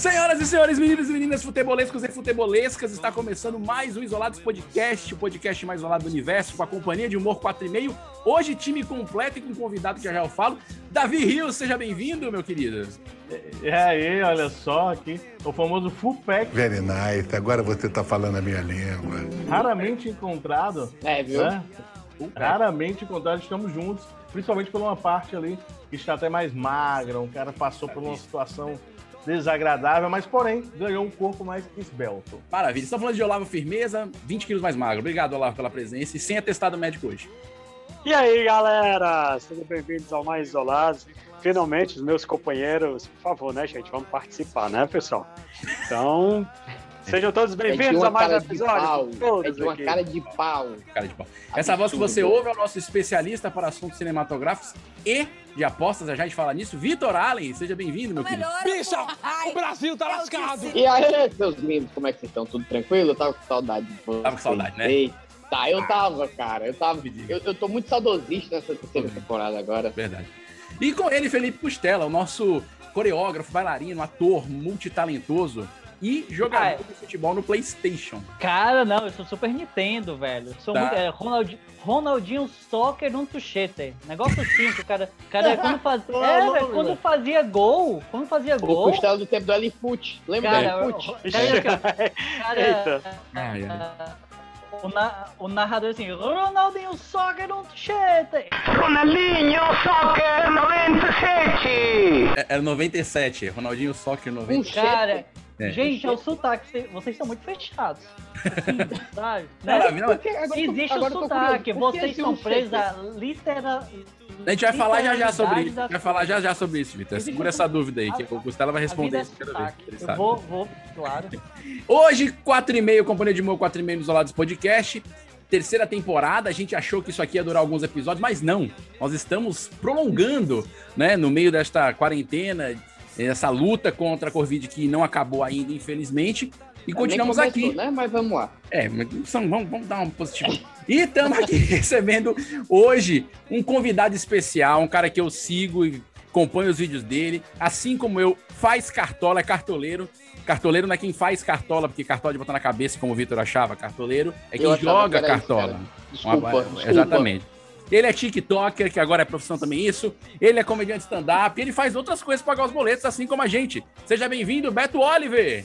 Senhoras e senhores, meninos e meninas futebolescos e futebolescas, está começando mais um Isolados Podcast, o podcast mais isolado do universo, com a companhia de Humor 4,5. Hoje, time completo e com um convidado que já já eu falo. Davi Rios, seja bem-vindo, meu querido. E aí, olha só aqui, o famoso full pack, Very nice. Agora você tá falando a minha língua. raramente encontrado. É, viu? Né? Raramente encontrado, estamos juntos, principalmente por uma parte ali que está até mais magra, um cara passou por uma situação desagradável, mas porém ganhou um corpo mais esbelto. Maravilha. Estamos falando de Olavo Firmeza, 20 quilos mais magro. Obrigado, Olavo, pela presença e sem atestado médico hoje. E aí, galera? Sejam bem-vindos ao Mais Isolados. Finalmente, os meus companheiros, por favor, né, gente? Vamos participar, né, pessoal? Então, sejam todos É bem-vindos uma a mais um cara de episódio. Todos É de uma aqui. cara de pau. Cara de pau. Essa voz que você ouve é o nosso especialista para assuntos cinematográficos e de apostas, já a gente fala nisso. Vitor Allen, seja bem-vindo, meu querido. Bicha, o Brasil tá lascado. E aí, seus lindos, como é que vocês estão? Tudo tranquilo? Eu tava com saudade de vocês. Tava com saudade, né? Eita, eu tava, cara. Eu tava. Eu, eu tô muito saudosista nessa terceira temporada agora. Verdade. E com ele, Felipe Costela, o nosso coreógrafo, bailarino, ator, multitalentoso e jogador Ah, é. de futebol no PlayStation. Cara, não, eu sou Super Nintendo, velho. Sou Tá. muito, é, Ronald, Ronaldinho Soccer num tuchete. Negócio simples, cara. Cara, quando fazia, é, velho, quando fazia gol, quando fazia O gol, costela do tempo do L-Foot. Lembra cara, do o- L-Foot? cara, cara, Eita. Ai, ai. o, na- o narrador assim, Ronaldinho Soccer num tuchete. É- Era 97, Ronaldinho Soccer 97. Cara, É. gente, é o sotaque, vocês- estão muito fechados. Assim, sabe? Né? Eu tô- Existe agora o tô sotaque, vocês estão um presos literal, A gente vai falar já já sobre isso. A Literalidade gente vai falar já já sobre isso, Vitor. Segura essa dúvida aí, que o Costela vai A vida responder é isso. Eu vou, vou, claro. Hoje, 4 e meio, Companhia de Humor 4 e meio nos Isolados Podcast. Terceira temporada, a gente achou que isso aqui ia durar alguns episódios, mas não. Nós estamos prolongando, né, no meio desta quarentena, essa luta contra a Covid que não acabou ainda, infelizmente. E continuamos Nem aqui. Né? Mas vamos lá. É, mas são- vamos, vamos dar um positivo. E estamos aqui recebendo hoje um convidado especial, um cara que eu sigo e acompanho os vídeos dele, assim como eu, faz cartola, é cartoleiro. Cartoleiro não é quem faz cartola, porque cartola de botar na cabeça, como o Vitor achava, cartoleiro é quem Eu joga cartola. cara. Desculpa, Uma- desculpa. Exatamente. Ele é TikToker, que agora é profissão também isso. Ele é comediante stand-up. Ele faz outras coisas para pagar os boletos, assim como a gente. Seja bem-vindo, Beto Oliver.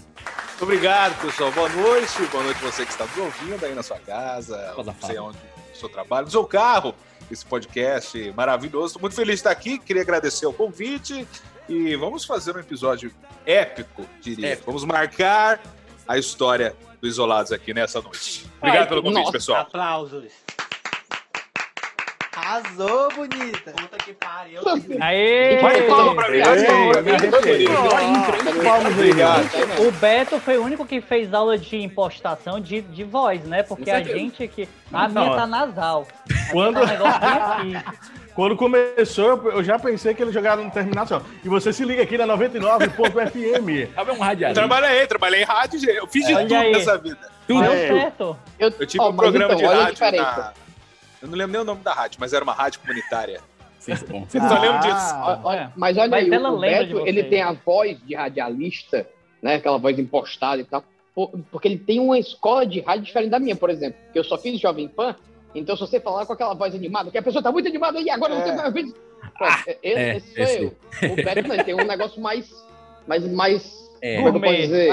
Muito obrigado, pessoal. Boa noite. Boa noite você que está nos ouvindo aí na sua casa, Coisa não sei onde, no seu trabalho, no seu carro. Esse podcast maravilhoso. Estou muito feliz de estar aqui. Queria agradecer o convite e vamos fazer um episódio épico, diria. Épico. Vamos marcar a história do Isolados aqui nessa noite. Obrigado Ai, pelo convite, nossa. pessoal. Aplausos. Arrasou, bonita. Puta que pariu. Aê! Mais palma pra mim. O Beto foi o único que fez aula de impostação de, de voz, né? Porque a gente aqui. A minha tá nasal. Quando- tá. Quando começou, eu- já pensei que ele jogava no terminação. E você se liga aqui na 99.fm. Sabe um Eu radialista? trabalhei, trabalhei em rádio, gente. eu fiz de tudo nessa vida. Deu É. certo. Eu, Eu tive Ó, um programa então, de olha a rádio diferença. na... Eu não lembro nem o nome da rádio, mas era uma rádio comunitária. Sim, bom. Você só lembra disso. Ah, ó, É. Mas olha Mas aí, ela o Beto, você. ele tem a voz de radialista, né? Aquela voz impostada e tal. por- Porque ele tem uma escola de rádio diferente da minha, por exemplo. Que eu só fiz Jovem Pan. Então, se você falar com aquela voz animada, que a pessoa tá muito animada e agora eu vou ter mais vezes. Pô, esse, é, esse sou esse. eu. O Beto ele tem um negócio mais. mais, mais É. como é dizer? É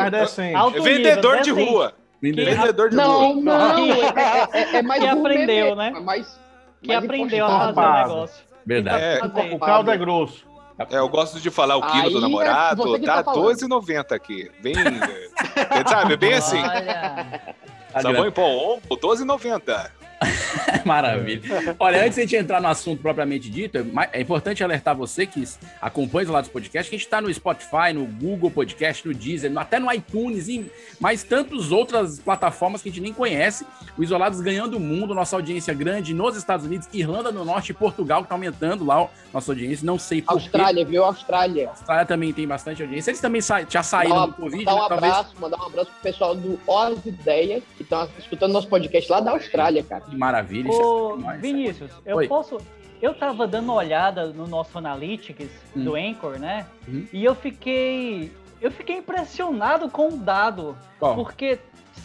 nível, vendedor né, de assim? rua. Vendedor de Não, rua. não, é, é- é mais Que aprendeu, mesmo, né? é mais, Que mais aprendeu a fazer negócio. Verdade. É, Fazer. O caldo é grosso. É, eu gosto de falar o quilo Aí do é namorado, tá tá falando. 12,90 aqui. Bem, é, sabe, bem assim. Olha. Sabão em pó ombro, 12,90. Maravilha. Olha, antes de a gente entrar no assunto propriamente dito, é é importante alertar você que acompanha os lados do podcast, que a gente está no Spotify, no Google Podcast, no Deezer, até no iTunes, e mais tantas outras plataformas que a gente nem conhece. O Isolados ganhando o mundo, nossa audiência grande nos Estados Unidos, Irlanda do Norte e Portugal, que está aumentando lá nossa audiência. Não sei por quê. Austrália, viu? Austrália. Austrália também tem bastante audiência. Eles também sa- já saíram Mandar do Covid, mandar né? um Talvez. abraço, mandar um abraço pro pessoal do Os Ideias, que estão escutando nosso podcast lá da Austrália, cara. Que maravilha. isso Ô, é. Vinícius, eu Oi. posso. Eu tava dando uma olhada no nosso Analytics Hum. do Anchor, né? Uhum. E eu fiquei. Eu fiquei impressionado com o dado. Qual? Porque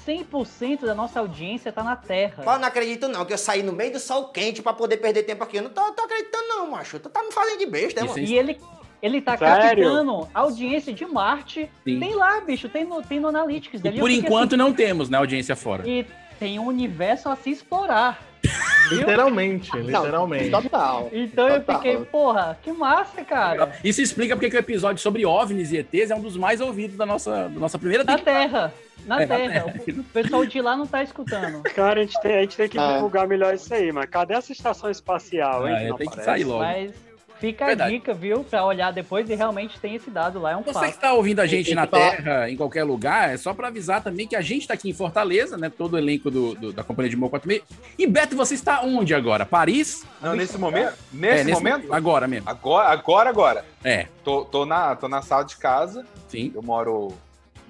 100% da nossa audiência tá na Terra. Pô, não acredito não, que eu saí no meio do sol quente pra poder perder tempo aqui. Eu não tô, tô acreditando não, macho. Tu tá me fazendo de besta, mano. E ele, ele tá Sério? captando audiência de Marte. Sim. Tem lá, bicho, tem no, tem no Analytics E dele. por enquanto não temos, né, audiência fora. assim, e tem um universo a se explorar. viu? Literalmente, Não, literalmente. Total. Então eu Total. fiquei, porra, que massa, cara. Isso explica porque que o episódio sobre OVNIs e ETs é um dos mais ouvidos da nossa, da nossa primeira Na temporada. Terra. Na É, na Terra. O pessoal de lá não tá escutando. Cara, a gente tem, a gente tem que Ah. divulgar melhor isso aí, mas cadê essa estação espacial, hein? Ah, é, tem que sair logo. Mas fica Verdade. a dica, viu? Pra olhar depois e realmente tem esse dado lá, é um Você que fato. está ouvindo a gente na que falar. Terra, em qualquer lugar, é só para avisar também que a gente está aqui em Fortaleza, né? Todo o elenco do, do- da Companhia de Mo 46. E Beto, você está onde agora? Paris? Não, nesse momento? Nesse, É, momento? Agora mesmo. Agora, agora, agora. É, Tô, tô, na, tô na sala de casa. sim. Eu moro,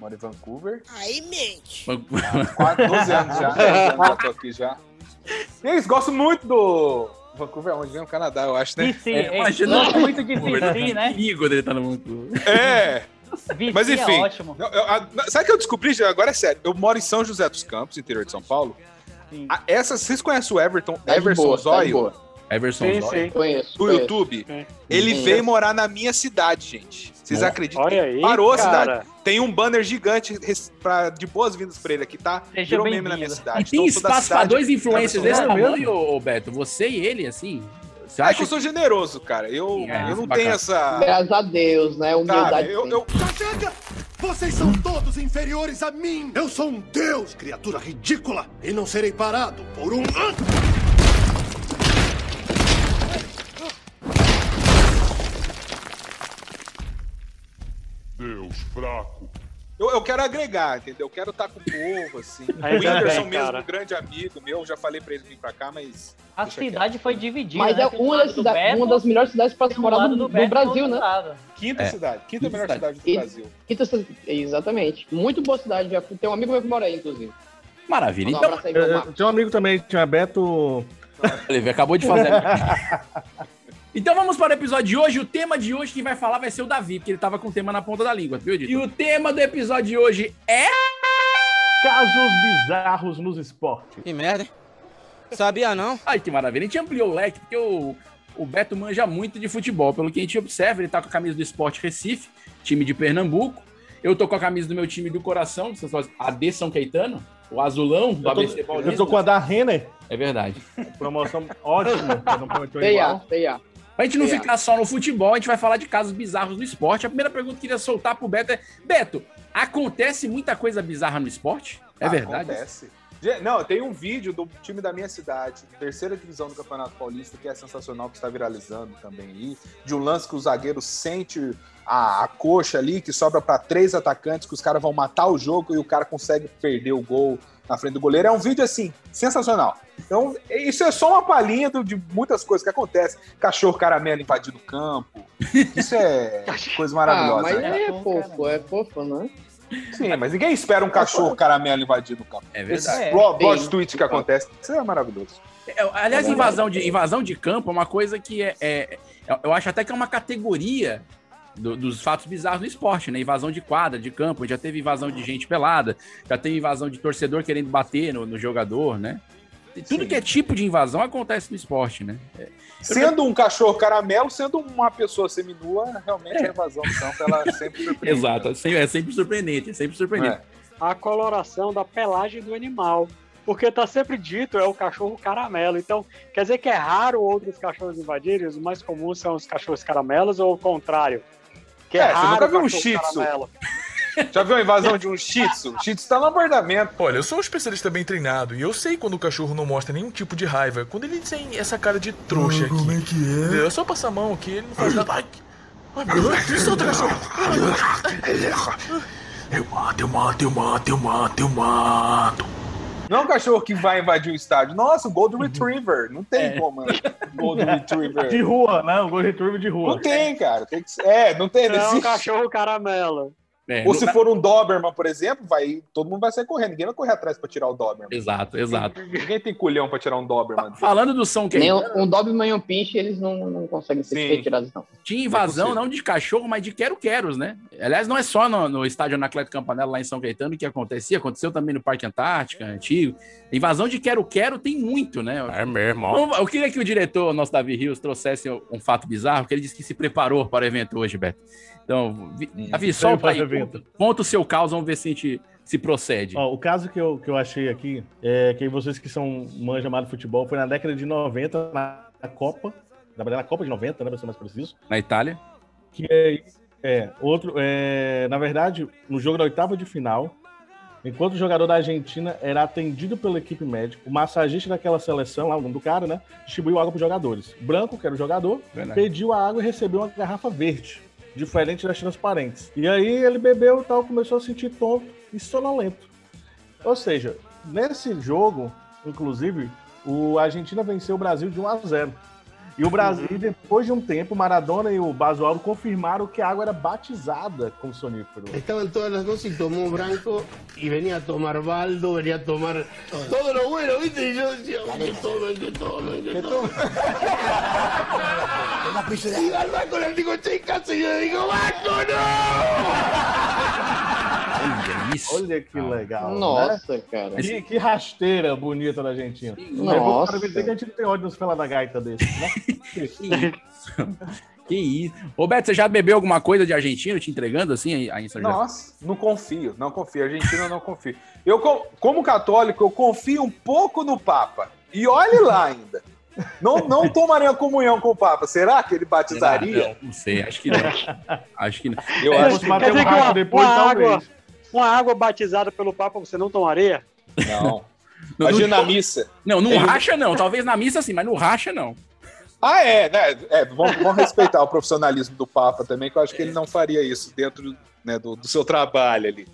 moro em Vancouver. Aí, mente. Quase 12 anos já. 12 anos já tô aqui já. E eles gostam muito do. Vancouver é onde vem o Canadá, eu acho, né? VC, É, é, imagina- gosto muito de VC, né? Perigo dele estar no mundo. É! VC Mas enfim. é ótimo. Eu- eu- a- sabe o que eu descobri? Agora é sério. Eu moro em São José dos Campos, interior de São Paulo. Sim. A- essa, vocês conhecem o Everton, Tá Everson boa, tá Zóio, boa. Everson Sim, Zóio. sim. Conheço. do conheço. YouTube? É. Ele Sim. veio morar na minha cidade, gente. Vocês acreditam? Olha aí, Parou a cidade. Cara. Tem um banner gigante pra, de boas-vindas pra ele aqui, tá? Seja Virou meme na minha E cidade. tem Então, espaço para cidade- dois influencers desse É mesmo? tamanho, ô, Beto? Você e ele, assim? Você Acho que acha eu sou generoso, cara. Eu, É, eu não bacana. tenho essa. Graças a Deus, né? Cara, Humildade. eu, sim. eu, Já chega! Vocês são todos inferiores a mim! Eu sou um deus, criatura ridícula! E não serei parado por um. Deus fraco. eu, eu quero agregar, entendeu? Eu quero estar com o povo, assim. Aí o Whindersson também, mesmo, cara. um grande amigo meu, já falei pra ele vir pra cá, mas. A cidade foi dividida. Mas né? é um uma das, do cida- Beto, uma das melhores cidades para se um morar lado no, do no Beto Brasil, né? lado. Quinta É. cidade. Quinta Quinta melhor cidade do E- Brasil. Quinta cidade- Exatamente. Muito boa cidade. Já tem um amigo meu que mora aí, inclusive. Maravilha. Um Então, abraço aí Eu, Marcos. tinha um amigo também, tinha Beto. ele acabou de fazer. Então vamos para o episódio de hoje. O tema de hoje quem vai falar vai ser o Davi, porque ele tava com o tema na ponta da língua, viu, Dito? E o tema do episódio de hoje é. Casos bizarros nos esportes. Que merda, hein? Sabia não? Ai, que maravilha. A gente ampliou o leque, porque o, o Beto manja muito de futebol. Pelo que a gente observa, ele tá com a camisa do Esporte Recife, time de Pernambuco. Eu tô com a camisa do meu time do coração, AD São Caetano, o azulão do Eu tô, ABC Paulista. eu tô com a da Renner, É verdade. promoção ótima, não prometeu PA, igual. PA. Pra gente não É. ficar só no futebol, a gente vai falar de casos bizarros no esporte. A primeira pergunta que eu queria soltar pro Beto é: Beto, acontece muita coisa bizarra no esporte? É Ah, verdade? Acontece. Não, tem um vídeo do time da minha cidade, terceira divisão do Campeonato Paulista, que é sensacional, que está viralizando também aí. De um lance que o zagueiro sente a, a coxa ali, que sobra para três atacantes, que os caras vão matar o jogo e o cara consegue perder o gol na frente do goleiro. É um vídeo assim, sensacional. Então, isso é só uma palhinha do- de muitas coisas que acontecem. Cachorro caramelo invadindo o campo. Isso é coisa Ah, maravilhosa. mas né? é fofo, é fofo, né? Sim, mas ninguém espera um cachorro caramelo invadindo o campo. É verdade. É, plot tem. tweets que acontecem, isso é maravilhoso. É, aliás, invasão de, invasão de campo é uma coisa que é, é- é- Eu acho até que é uma categoria do- dos fatos bizarros no esporte, né? Invasão de quadra, de campo. Já teve invasão de gente pelada, já teve invasão de torcedor querendo bater no, no jogador, né? Tudo Sim. que é tipo de invasão acontece no esporte, né? Sendo um cachorro caramelo, sendo uma pessoa seminua, realmente a invasão do campo, ela sempre surpreende. Exato, é sempre, é sempre surpreendente, é sempre surpreendente. É. A coloração da pelagem do animal. Porque tá sempre dito, é o cachorro caramelo. Então, quer dizer que é raro outros cachorros invadirem, os mais comuns são os cachorros caramelos ou o contrário? Que É, você raro nunca viu um Shih Tzu. Já viu a invasão de um shih tzu? O shih tzu tá no apartamento. Olha, eu sou um especialista bem treinado e eu sei quando o cachorro não mostra nenhum tipo de raiva. Quando ele tem essa cara de trouxa aqui. Como é que é? É só passar a mão aqui, ele não faz nada. Ai, ai meu Deus, solta, cachorro. Eu mato, eu mato, eu mato, eu mato, eu mato. Não é um cachorro que vai invadir o estádio. Nossa, o Golden Retriever. Não tem É. como, mano. Golden Retriever. De rua, né? O Golden Retriever de rua. Não tem, cara. Tem que ser- É, não tem. É um cachorro caramelo. É, Ou não- se for um Doberman, por exemplo, vai, todo mundo vai sair correndo. Ninguém vai correr atrás pra tirar o Doberman. Exato, exato. Ninguém tem culhão pra tirar um Doberman. Falando do São Nem Caetano, um, um Doberman e um Pinche, eles não, não conseguem ser Sim. retirados, não. tinha invasão possível. não de cachorro, mas de quero-queros, né? Aliás, não é só no, no estádio Anacleto Campanella lá em São Caetano que acontecia, aconteceu também no Parque Antártica, antigo. Invasão de quero-quero tem muito, né? É mesmo, Eu queria que o diretor, nosso Davi Rios, trouxesse um fato bizarro, porque ele disse que se preparou para o evento hoje, Beto. Então, Vi- Davi, solta aí, conta, conta o seu caos, vamos ver se a gente se procede. Ó, o caso que eu, que eu achei aqui, é que vocês que são manja de futebol, foi na década de 90, na, na Copa, na verdade, na Copa de 90, né, pra ser mais preciso, Na Itália? que é, é outro, é, na verdade, no jogo da oitava de final, enquanto o jogador da Argentina era atendido pela equipe médica, o massagista daquela seleção, lá, o nome do cara, né, distribuiu água para os jogadores. Branco, que era o jogador, Verdade. pediu a água e recebeu uma garrafa verde, diferente das transparentes. E aí ele bebeu e tal, começou a sentir tonto e sonolento. Ou seja, nesse jogo, inclusive, o Argentina venceu o Brasil de 1 a 0. E o Brasil, depois de um tempo, Maradona e o Basualdo confirmaram que a água era batizada com sonífero. Estaban todas las dos y tomó Branco y venía a tomar Baldo, venía a tomar todo lo bueno, ¿viste? Y yo decía, que tomen, que tomen, que tomen. Y al Banco le digo, che, casa, y yo le digo, Banco, Olha isso. Olha que legal. né? Nossa, cara. Que, que rasteira bonita da Argentina. Nossa. Para dizer que a gente não tem ódio nos fela da gaita desse, né? Que isso. Que isso. Ô, Beto, você já bebeu alguma coisa de argentino te entregando assim São José? Nossa, não confio, não confio. Argentina eu não confio. Eu, co- como católico, eu confio um pouco no Papa. E olhe lá ainda. Não, não tomaria comunhão com o Papa. Será que ele batizaria? Não, não sei, acho que não. acho que não. Eu É, acho se que bater um que racho depois, talvez. água, uma água batizada pelo Papa você não tomaria? não. Não, Imagina na missa. Não, no racha não. Talvez na missa sim, mas no racha não. Ah, é, né? É, vamos, vamos respeitar o profissionalismo do Papa também, que eu acho que ele não faria isso dentro né, do, do seu trabalho ali.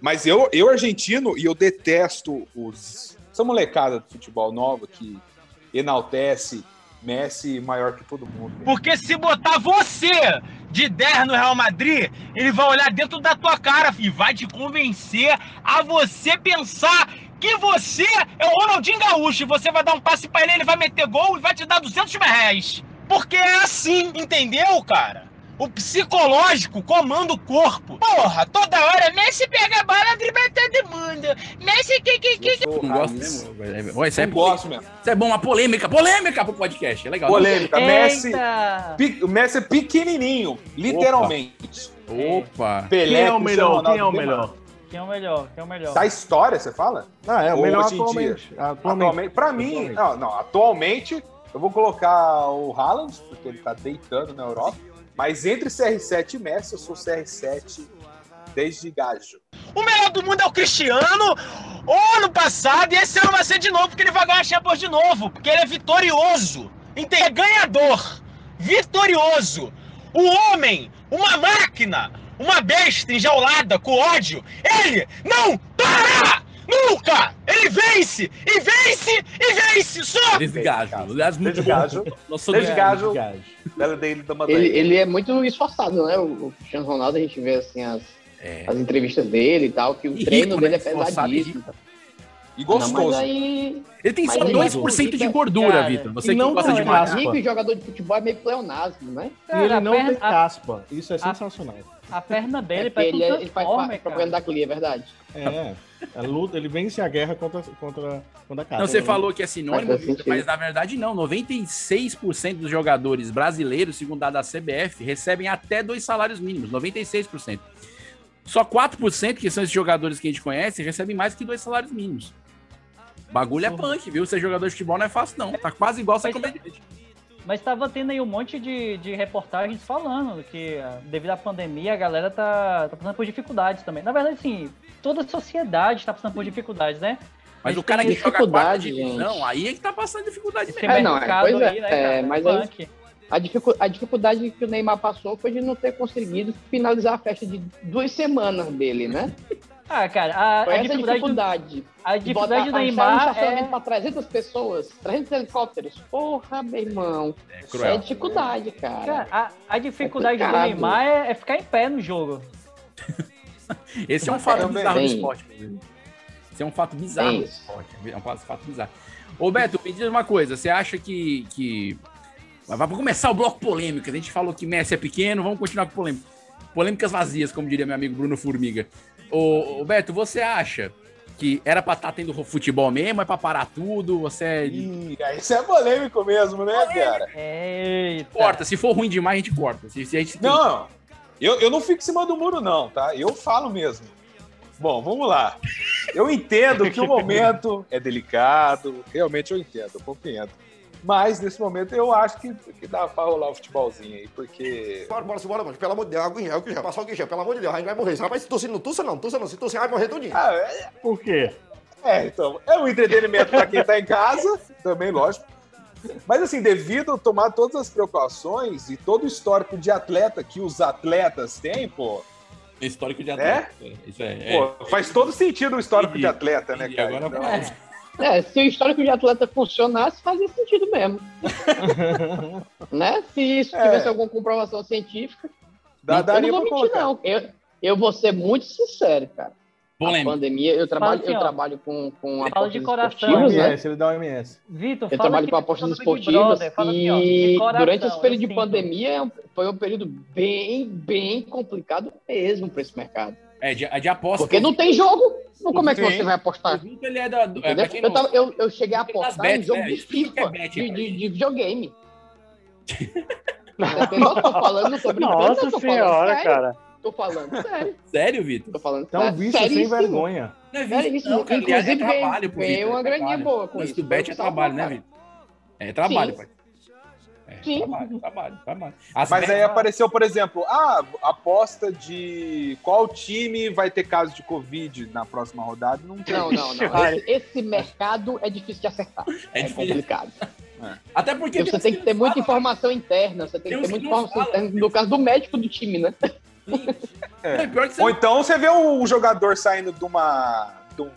Mas eu, eu argentino, e eu detesto os, essa molecada do futebol nova que enaltece Messi maior que todo mundo. Porque se botar você de 10 no Real Madrid, ele vai olhar dentro da tua cara e vai te convencer a você pensar que você é o Ronaldinho Gaúcho. E você vai dar um passe pra ele, ele vai meter gol e vai te dar 200 mil reais. Porque é assim, entendeu, cara? O psicológico comanda o corpo. Porra, toda hora Messi pega a bola, dribla todo mundo. Messi que que que. Eu sou Não gosto mesmo. Ué, Isso é, Não gosto mesmo. isso é bom, uma polêmica. Polêmica pro podcast. É legal. Polêmica. Messi, Eita! pe- o Messi é pequenininho, literalmente. Opa. Pelé, Quem é o melhor? Quem é o melhor? Quem é o melhor? Quem é o melhor? Da história, você fala? Ah, é o Ou melhor hoje em atualmente. Atualmente. Atualmente, pra mim, Atualmente. não, não, atualmente eu vou colocar o Haaland, porque ele tá deitando na Europa, mas entre CR7 e Messi, eu sou CR7 desde gajo. O melhor do mundo é o Cristiano. O ano passado, e esse ano vai ser de novo, porque ele vai ganhar a Champions de novo. Porque ele é vitorioso. É ganhador. Vitorioso. O homem, uma máquina, uma besta enjaulada com ódio. Ele não! Nunca! Ele vence! E vence! E vence! Só! Desgajo. Aliás, muito Desde bom. gajo. Nosso Desde gajo, Gajo. dela dele da Ele, ele é muito esforçado, né? O, o Cristiano Ronaldo, a gente vê assim as, É. as entrevistas dele e tal, que o E treino rico, dele né? é e pesadíssimo. E Não, gostoso. aí. Ele tem só Mas ele 2% de fica- gordura, Vitor. Você e que não gosta de Não, rico e jogador de futebol é meio pleonasmo, né? E Cara, ele a não perna- tem caspa. Isso é sensacional. A perna dele É parece ele, um é- ele faz cara. propaganda da Clia, é verdade. É. A luta, ele vence a guerra contra, contra, contra a casa. Não, você falou que é sinônimo, Vitor, mas na verdade não. 96% dos jogadores brasileiros, segundo a da CBF, recebem até dois salários mínimos. 96%. Só 4%, que são esses jogadores que a gente conhece, recebem mais que dois salários mínimos. Bagulho é punk, viu? Ser jogador de futebol não é fácil, não. Tá quase igual ser comediante. Mas estava tendo aí um monte de, de reportagens falando que ah, devido à pandemia a galera tá, tá passando por dificuldades também. Na verdade, sim, toda a sociedade está passando por dificuldades, né? Mas Mas o cara que joga quarta dificuldade, divisão, gente. aí é que tá passando dificuldade mesmo. É, não, é, pois é, aí, né, é, mas aí- Punk. A, dificu- a dificuldade que o Neymar passou foi de não ter conseguido finalizar a festa de duas semanas dele, né? Ah, cara, a, a essa dificuldade, do- dificuldade. a De dificuldade do botar- achar um Neymar estacionamento é... pra 300 pessoas, 300 helicópteros. Porra, meu irmão. É É, cruel. dificuldade, cara. Cara, a, a dificuldade do complicado. Neymar é, é ficar em pé no jogo. Esse é um fato Também. bizarro do esporte. inclusive. Esse é um fato bizarro do esporte. É um fato bizarro. Ô, Beto, me diz uma coisa. Você acha que... que... Mas Vamos começar o bloco polêmica. A gente falou que Messi é pequeno, vamos continuar com polêmica. Polêmicas vazias, como diria meu amigo Bruno Formiga. Ô, ô, Beto, você acha que era pra estar tendo futebol mesmo? É pra parar tudo? Você é... Ih, isso é polêmico mesmo, né, cara? Eita. corta? Se for ruim demais, a gente corta. Se, se a gente... Não, eu, eu não fico em cima do muro, não, tá? Eu falo mesmo. Bom, vamos lá. Eu entendo que o momento é delicado, realmente eu entendo, eu compreendo. Mas nesse momento eu acho que, que dá pra rolar o futebolzinho aí, porque. Bora, bora, bora, mano. Pelo amor de Deus, em gel. Passar álcool em gel, pelo amor de Deus, a gente vai morrer. Rapaz, se tossir não tussa não, tussa não. Se tossir vai morrer tudinho. Ah, é, Por quê? é, então, é um entretenimento pra quem tá em casa, também, lógico. Mas assim, devido a tomar todas as precauções e todo o histórico de atleta que os atletas têm, pô, Histórico de É? atleta. Isso é. é. pô faz todo sentido o histórico E- de atleta, né, e cara? agora Então, vamos- É, se o histórico de atleta funcionasse, fazia sentido mesmo. né? Se isso É. tivesse alguma comprovação científica. dá, eu daria não vou mentir, colocar. não. Eu, eu vou ser muito sincero, cara. A Polêmica. pandemia, eu trabalho, assim, eu trabalho com, com Fala apostas de coração. esportivas, né? Ele dá OMS. Vitor, Eu trabalho com apostas tá Big esportivas Brother, fala assim, ó, e coração, durante esse período eu de sinto. pandemia é um- foi um período bem, bem complicado mesmo para esse mercado. É, de, de aposta. Porque não tem jogo. Como é que você vai O apostar? Ele é da. é, Eu, tava- eu- eu cheguei a apostar em bets, jogo né? de Explica FIFA, bet de, de, de videogame. Eu tô falando, não tô brincando, Nossa tô falando senhora, sério. cara. Tô falando sério. Sério, Vitor? Tô falando Então, sério. vício sem Seríssimo. vergonha. Não é vício, isso. não, cara. Aliás, Inclusive, é trabalho ganhei Vitor. uma é graninha trabalho. boa com Mas isso. do bet é trabalho, né, Vitor? É trabalho, pai. É, Sim. trabalho, trabalho, trabalho. As Mas bets- aí apareceu, por exemplo, ah, aposta de qual time vai ter caso de Covid na próxima rodada. Não tem. Não, não, não. Esse, esse mercado é difícil de acertar. É É, complicado. Até porque você tem que ter muita informação interna. Você tem Tem que ter muita informação falam. interna. No caso do médico do time, né? É. pior que você Ou então você vê o jogador saindo de uma de um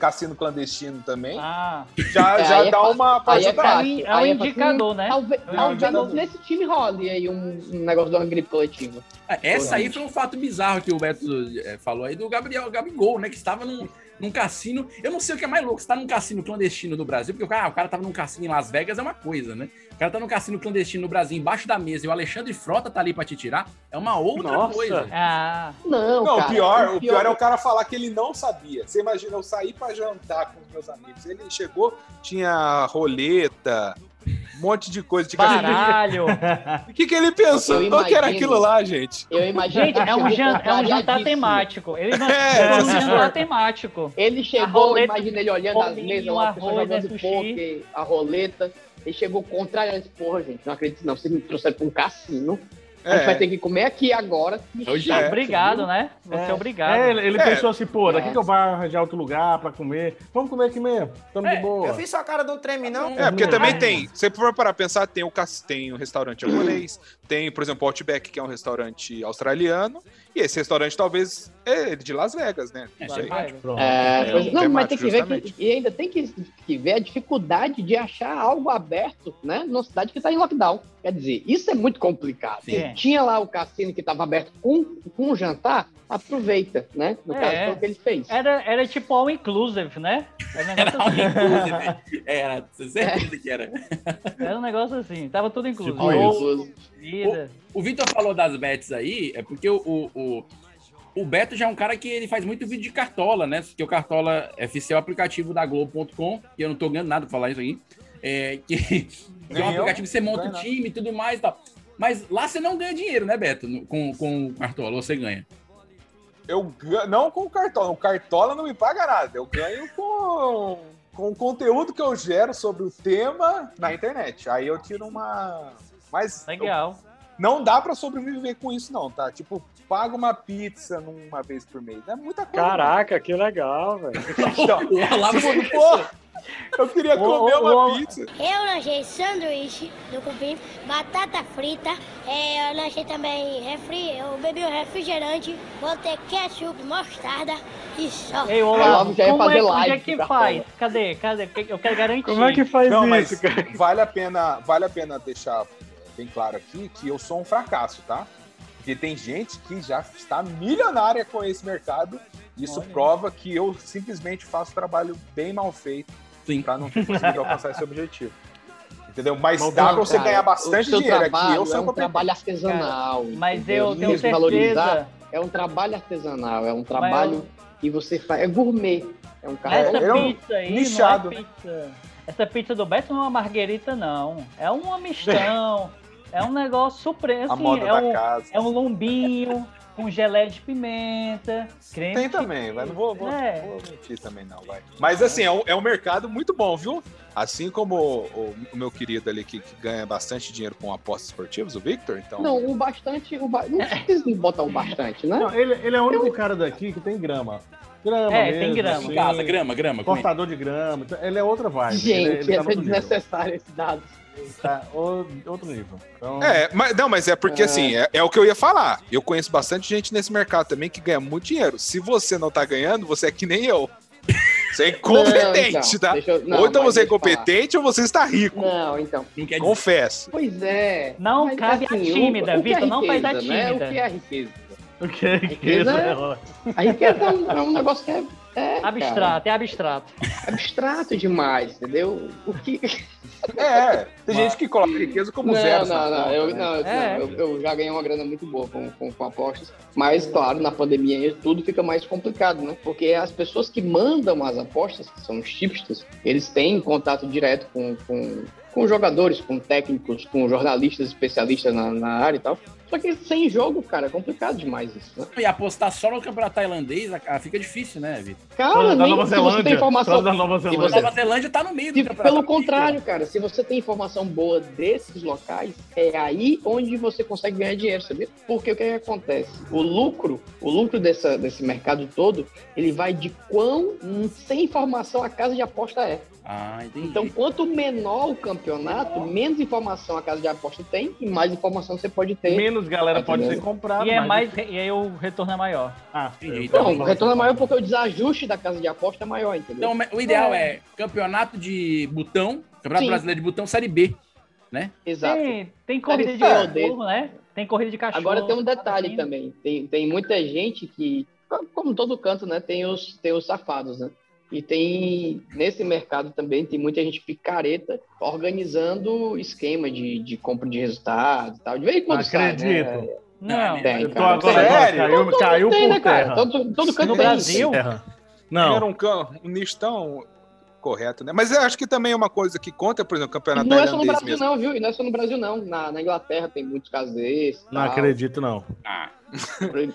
cassino clandestino também, Ah, já, É, já é dá uma pra Aí é. É um Aí é indicador, né? Talvez, É um talvez indicador. nesse time role aí um, um negócio de uma gripe coletiva. Essa aí foi um fato bizarro que o Beto falou aí do Gabriel Gabigol, né? Que estava num, num cassino. Eu não sei o que é mais louco, você tá num cassino clandestino do Brasil, porque o cara, ah, o cara tava num cassino em Las Vegas é uma coisa, né? O cara tá num cassino clandestino no Brasil, embaixo da mesa, e o Alexandre Frota tá ali pra te tirar, é uma outra Nossa. coisa. ah, Não, Não, cara, o pior, o pior é o cara falar que ele não sabia. Você imagina, eu saí pra jantar com os meus amigos. Ele chegou, tinha roleta, monte de coisa. Tinha baralho. O que, que ele pensou? Eu Qual que era imagino. aquilo lá, gente? Eu imagino Gente, é um, jan- é um jantar temático. Ele não É, é, um jantar temático. Ele chegou, roleta, imagina ele olhando as mesas arroz, jogando é poker, a roleta. Ele chegou contrário, disse, porra, gente, não acredito não, vocês me trouxeram pra um cassino. A gente É. vai ter que comer aqui agora. Hoje é. Obrigado, né? Você é, obrigado. É, ele, ele É. pensou assim, pô, daqui É. que eu vou arranjar outro lugar pra comer. Vamos comer aqui mesmo. Tamo É, de boa. Eu fiz sua cara não treme, não. É, porque também tem, se você for para pensar, tem o, tem o restaurante japonês, tem, por exemplo, o Outback, que é um restaurante australiano, e esse restaurante talvez é de Las Vegas, né? É, Não Pronto. É, É, pois- um não, mas tem temático, que ver que, justamente. e ainda tem que, que ver a dificuldade de achar algo aberto, né, numa cidade que está em lockdown. Quer dizer, isso é muito complicado. Tinha lá o cassino que estava aberto com, com um jantar, aproveita, né? No É. caso, foi o que ele fez. Era, era tipo all inclusive, né? Era um Era negócio um assim. inclusive. Era, certeza que era. Era um negócio assim. Tava tudo. Tipo Ovo, isso. vida. O Vitor falou das bets aí, é porque o, o, o, o Beto já é um cara que ele faz muito vídeo de cartola, né? Porque o Cartola FC é o aplicativo da Globo.com, e eu não tô ganhando nada pra falar isso aí. É, que, que é um aplicativo que você monta o time e tudo mais e tal. Mas lá você não ganha dinheiro, né, Beto? Com, com o Cartola, você ganha. Eu não com o Cartola, o Cartola não me paga nada, eu ganho com com o conteúdo que eu gero sobre o tema na internet. Aí eu tiro uma. Mas. Legal. Não dá pra sobreviver com isso, não, tá? Tipo, paga uma pizza uma vez por mês. É muita coisa. Caraca, que legal, velho. Então, tipo, pô, eu queria comer uma pizza. Eu lanchei sanduíche do cupim, batata frita, é, eu lanchei também refri, eu bebi um refrigerante, botei ketchup, mostarda e só. Ei, Olavo, como é, onde é que faz? Cadê? Cadê? Eu quero garantir. Como é que faz Não, isso, mas vale a pena, vale a pena deixar bem claro aqui que eu sou um fracasso, tá? Porque tem gente que já está milionária com esse mercado. Isso prova que eu simplesmente faço trabalho bem mal feito para não ter conseguido alcançar esse objetivo. Entendeu? Mas dá para cara, você ganhar bastante dinheiro aqui. Eu sou é um competente. trabalho artesanal. Mas entendeu? eu tenho que valorizar. certeza- É um trabalho artesanal, é um trabalho que você faz. É gourmet. É um cara. Essa é um pizza aí nichado. não é pizza. Essa pizza do Beto não é uma marguerita, não. É um mistão. É um negócio supremo. A Assim, moda é, da um, casa. é um lombinho com geleia de pimenta. Creme Tem de- também, mas não vou, vou, É. vou mentir também, não, vai. Mas assim, é um, é um mercado muito bom, viu? Assim como o, o- meu querido ali que, que ganha bastante dinheiro com apostas esportivas, o Victor, então. Não, o bastante. O ba... Não precisa botar o bastante, né? Não, ele, ele é o único cara daqui que tem grama. Grama É, mesmo, tem grama. assim, casa, grama, grama, é? Cortador de grama. então, Ele é outra vibe. Gente, ele, ele tá é desnecessário esse dado. Tá, outro nível. Então, É, mas não, mas é porque É. assim, é, é o que eu ia falar. Eu conheço bastante gente nesse mercado também que ganha muito dinheiro. Se você não tá ganhando, você é que nem eu. Você é incompetente, Não, então, tá? eu- não, ou então você é incompetente ou você está rico. Não, então. Confesso. Pois é. Não Mas, cabe a assim, o- tímida, o que é Vitor. Não faz a riqueza, né? tímida. O que é a riqueza? O que é riqueza? é A riqueza é um, é um negócio que é. É, Abstrato, é abstrato. cara, abstrato demais, entendeu? O que. É, tem gente que coloca riqueza como não, zero. Não, não, eu, não, É. não, eu, eu já ganhei uma grana muito boa com, com, com apostas, mas claro, na pandemia tudo fica mais complicado, né? Porque as pessoas que mandam as apostas, que são os tipsters, eles têm contato direto com, com, com jogadores, com técnicos, com jornalistas especialistas na, na área e tal. Só que sem jogo, cara, é complicado demais isso, né? E apostar só no campeonato tailandês ah, fica difícil, né, Vitor? Cara, nem Nova se você Zelândia, tem informação. da Nova Zelândia. você- Nova Zelândia tá no meio Se- do campeonato. pelo contrário, cara, se você tem informação boa desses locais, é aí onde você consegue ganhar dinheiro, sabia? Porque o que, que acontece? O lucro, o lucro dessa, desse mercado todo, ele vai de quão hum, sem informação a casa de aposta é. Ah, entendi. Então, quanto menor o campeonato, menos informação a casa de aposta tem e mais informação você pode ter. Menos galera Tá pode ser comprada. E é mais. E aí o retorno é maior. Ah, Não, o retorno é maior porque o desajuste da casa de aposta é maior, entendeu? Então, o ideal é campeonato de botão, campeonato Sim. brasileiro de botão, série B, né? Exato. Tem, tem corrida de Série cachorro, né? Tem corrida de cachorro. Agora tem um detalhe também. Tem, tem muita gente que, como todo canto, né? Tem os, tem os safados, né? E tem, nesse mercado também, tem muita gente picareta organizando esquema de, de compra de resultados e tal. De vez em quando sai, Acredito. né? Não. Tem, Eu tô cara. agora, Sério? caiu, Todo- caiu tem, por né, cara? terra. Todo, todo canto No tem. Brasil? Era Não, um, cam- um nicho tão correto, né? Mas eu acho que também é uma coisa que conta, por exemplo, o campeonato Não é só no Brasil, mesmo. não, viu? E não é só no Brasil, não. Na, na Inglaterra tem muitos casos desses. não acredito, não. Ah,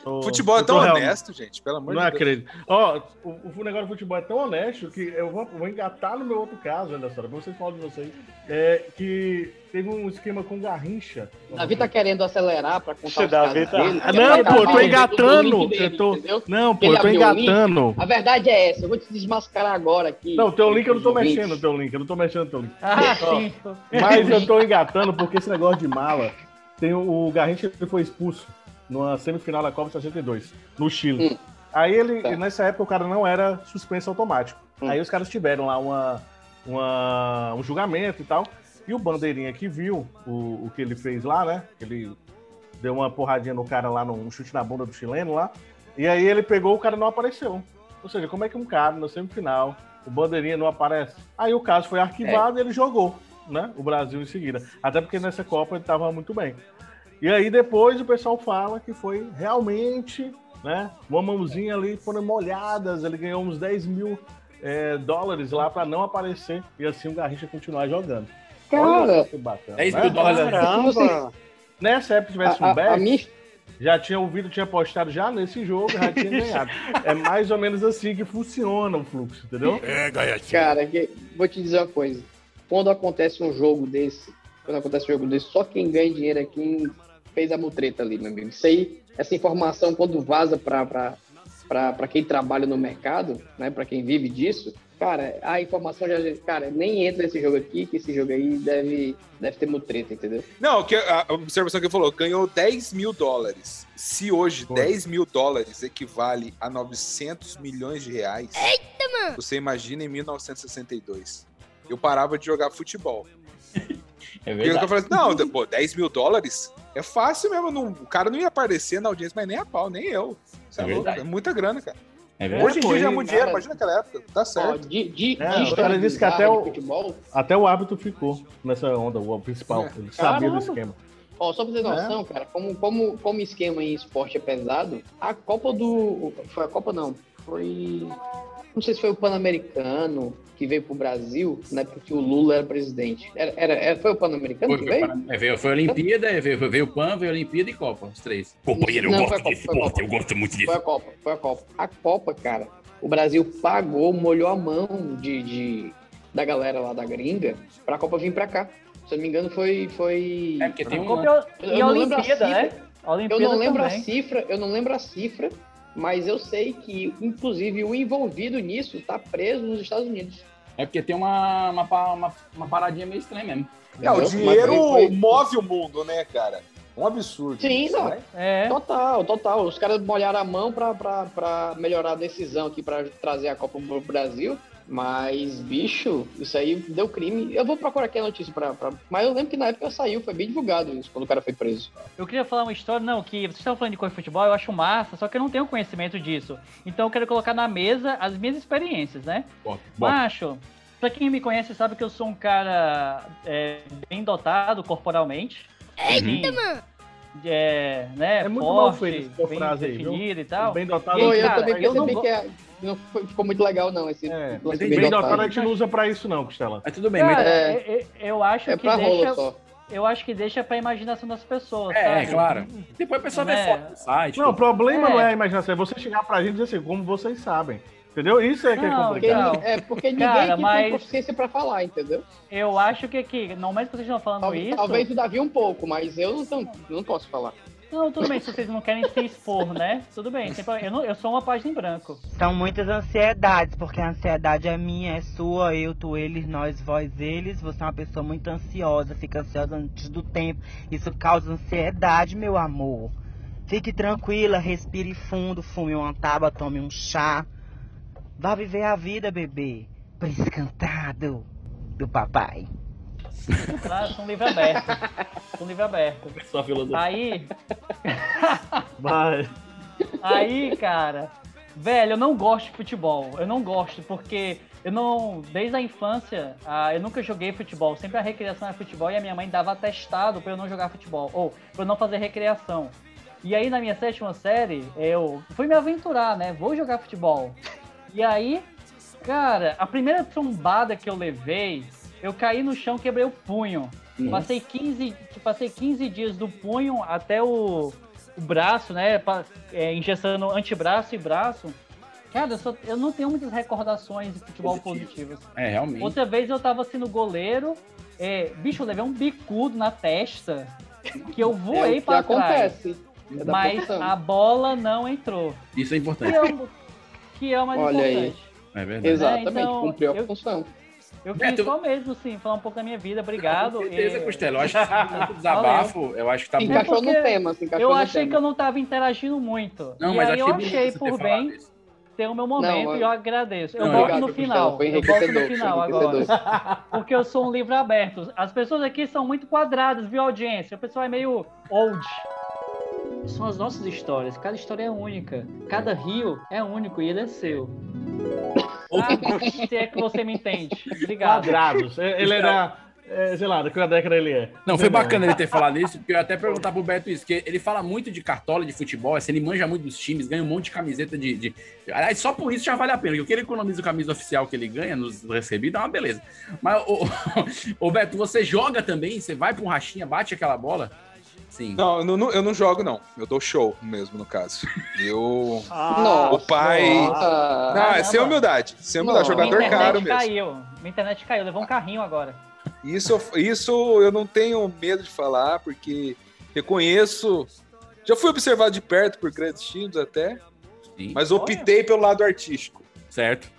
Tô- Futebol é tão real- honesto, gente, pelo amor Não de Deus. acredito. Ó, o, o negócio do futebol é tão honesto que eu vou, vou engatar no meu outro caso, ainda história, pra vocês falarem de vocês. É que teve um esquema com Garrincha. Davi tá querendo acelerar pra contar Esse os Davi tá- dele. Ah, não, pô, eu tô engatando. dele, Eu tô... Não, pô, eu tô engatando. A verdade é essa, eu vou te desmascarar agora aqui. Não, o teu link eu não tô mexendo, teu link, eu não tô mexendo no teu link. Ah, sim. Mas eu tô engatando porque esse negócio de mala. Tem o, o Garrincha foi expulso numa semifinal da Copa 62, no Chile. Hum. Aí ele, Tá. nessa época, o cara não era suspenso automático. Hum. Aí os caras tiveram lá uma, uma- um julgamento e tal. E o Bandeirinha que viu o, o que ele fez lá, né? Ele deu uma porradinha no cara lá, num chute na bunda do chileno lá. E aí ele pegou, o cara não apareceu. Ou seja, como é que um cara na semifinal, o Bandeirinha não aparece? Aí o caso foi arquivado e ele jogou, né? O Brasil em seguida. Até porque nessa Copa ele estava muito bem. E aí depois o pessoal fala que foi realmente, né? Uma mãozinha ali foram molhadas, ele ganhou uns 10 mil é, dólares lá para não aparecer e assim o Garrincha continuar jogando. Cara, Olha que bacana. 10 né? mil dólares. Caramba! Nessa época tivesse a, um bet, minha, já tinha ouvido, tinha postado já nesse jogo, já tinha ganhado. É mais ou menos assim que funciona o fluxo, entendeu? É, Gaiatinho. Cara, que- vou te dizer uma coisa. Quando acontece um jogo desse, quando acontece um jogo desse, só quem ganha dinheiro é quem fez a mutreta ali, meu amigo. Isso aí, essa informação, quando vaza pra quem trabalha no mercado, né, pra quem vive disso, cara, a informação já, cara, nem entra nesse jogo aqui, que esse jogo aí deve, deve ter mutreta, entendeu? Não, que a observação que ele falou, ganhou 10 mil dólares. Se hoje 10 mil dólares equivale a 900 milhões de reais, Eita, mano! você imagina em 1962. Eu parava de jogar futebol. É E eu falei assim, não, pô, 10 mil dólares é fácil mesmo. Não, o cara não ia aparecer na audiência, mas nem a pau, nem eu. Isso é, É louco, verdade. é muita grana, cara. É Hoje em dia já é muito dinheiro, Cara, imagina naquela época. Tá Ó, certo. de, de, É, de os caras dizem que até o- futebol, Até o árbitro ficou nessa onda, o principal. Ele sabia do Caramba. esquema. Ó, só pra ter noção, cara, como, como, como esquema em esporte é pesado, a Copa do. Foi a Copa não. Foi. Não sei se foi o Pan-Americano que veio pro Brasil, na época que o Lula era presidente. Era, era, era- foi o Pan-Americano que veio? para- é, veio, foi Olimpíada, é, veio, veio o PAN, veio Olimpíada e Copa, os três. Companheiro, eu Não, gosto a Copa, desse foi a esporte, eu gosto muito disso. Foi a Copa, foi a Copa. A Copa, cara, o Brasil pagou, molhou a mão de, de- da galera lá da gringa pra Copa vir pra cá. Se eu não me engano, foi. foi... É, porque tem um. Copa e Eu não lembro a Olimpíada, né? cifra. A Eu Olimpíada não lembro a também. cifra, eu não lembro a cifra, mas eu sei que, inclusive, o envolvido nisso tá preso nos Estados Unidos. É porque tem uma, uma, uma, uma paradinha meio estranha mesmo. É, o dinheiro move o mundo, né, cara? Um absurdo. Sim, isso, não. né? É. Total, total. Os caras molharam a mão pra melhorar a decisão aqui, pra trazer a Copa pro Brasil. Mas, bicho, isso aí deu crime. Eu vou procurar aqui a notícia pra, pra- Mas eu lembro que na época saiu, foi bem divulgado isso, quando o cara foi preso. Eu queria falar uma história, não, que vocês estavam falando de coisa de futebol, eu acho massa, só que eu não tenho conhecimento disso. Então eu quero colocar na mesa as minhas experiências, né? Bom, bom. Macho, pra quem me conhece sabe que eu sou um cara é, bem dotado corporalmente. Eita, Assim, mano! É, né, É muito mal forte, feito essa bem frase aí, viu? definido e tal. Bem dotado. E Pô, eu cara, também eu não percebi que é- não foi- ficou muito legal, não, esse É, lance bem, bem dotado. a gente não usa pra isso, não, Costela. Mas tudo bem, Cara, mas... É. eu, eu- eu acho É que pra rola deixa. só. Eu acho que deixa pra imaginação das pessoas. É, sabe? claro. Depois a pessoa vê É. foto no site. Não, o problema É. não é a imaginação, é você chegar pra gente e dizer assim, como vocês sabem. Entendeu? Isso é que é Não, Porque, complicado. Não. é, porque ninguém Cara, aqui mas- tem proficiência pra falar, entendeu? Eu acho que aqui, no momento que vocês estão falando Talvez, isso. talvez o Davi um pouco, mas eu não, não posso falar. Não, tudo bem, se vocês não querem se expor, né? Tudo bem, eu, não- eu sou uma página em branco. São muitas ansiedades, porque a ansiedade é minha, é sua, eu, tu, eles, nós, vós, eles. Você é uma pessoa muito ansiosa, fica ansiosa antes do tempo. Isso causa ansiedade, meu amor. Fique tranquila, respire fundo, fume uma tábua, tome um chá. Vá viver a vida, bebê. Príncipe cantado do papai. Ah, sou um livro aberto. Um livro aberto. Só filosofia. Aí, Vai. aí, cara, velho, eu não gosto de futebol. Eu não gosto, porque eu não. Desde a infância, ah, eu nunca joguei futebol. Sempre a recreação era futebol e a minha mãe dava atestado pra eu não jogar futebol. Ou pra eu não fazer recreação. E aí, na minha sétima série, eu fui me aventurar, né? Vou jogar futebol. E aí, cara, a primeira trombada que eu levei, eu caí no chão, quebrei o punho. Passei 15, passei 15 dias do punho até o, o braço, né? é, engessando antebraço e braço. Cara, eu, só- eu não tenho muitas recordações de futebol positivas. É, realmente. Outra vez eu tava sendo goleiro, é, bicho, eu levei um bicudo na testa que eu é voei que pra trás. acontece. É Mas a bola não entrou. Isso é Que importante. é que é o mais Olha aí. importante. É verdade. Exatamente, então, cumpriu a eu- função. Eu queria Beto- só mesmo, assim, falar um pouco da minha vida. Obrigado. Com certeza, E- Costela. Eu acho que desabafo, eu acho que tá encaixou no tema, se encaixou Eu no achei tema. que eu não tava interagindo muito. Não, e mas aí eu achei bonito achei por bem isso. ter o meu momento Não, e eu agradeço. Eu volto no final. foi Eu volto no final agora. Porque eu sou um livro aberto. As pessoas aqui são muito quadradas, viu, audiência? O pessoal é meio old. São as nossas histórias. Cada história é única. Cada rio é único e ele é seu. Ah, se é que você me entende. Obrigado. Quadrados. Ele era. é, sei lá, da que década ele é. Não, foi bacana ele ter falado isso, porque eu ia até perguntar pro Beto isso, porque ele fala muito de cartola de futebol, assim, ele manja muito dos times, ganha um monte de camiseta de. de... Aliás, só por isso já vale a pena, porque o que ele economiza o camisa oficial que ele ganha nos recebidos é uma beleza. Mas, ô, ô, Beto, você joga também? Você vai pra um rachinha, bate aquela bola? Sim. Não, eu não, eu não jogo, não. Eu dou show mesmo, no caso. Eu. Nossa, o pai. nossa. Não, é sem humildade. Sem humildade. Minha Jogador caro mesmo. caiu. Minha internet caiu, levou um carrinho agora. Isso, eu- isso eu não tenho medo de falar, porque reconheço. Já fui observado de perto por grandes times até, mas optei pelo lado artístico. Certo.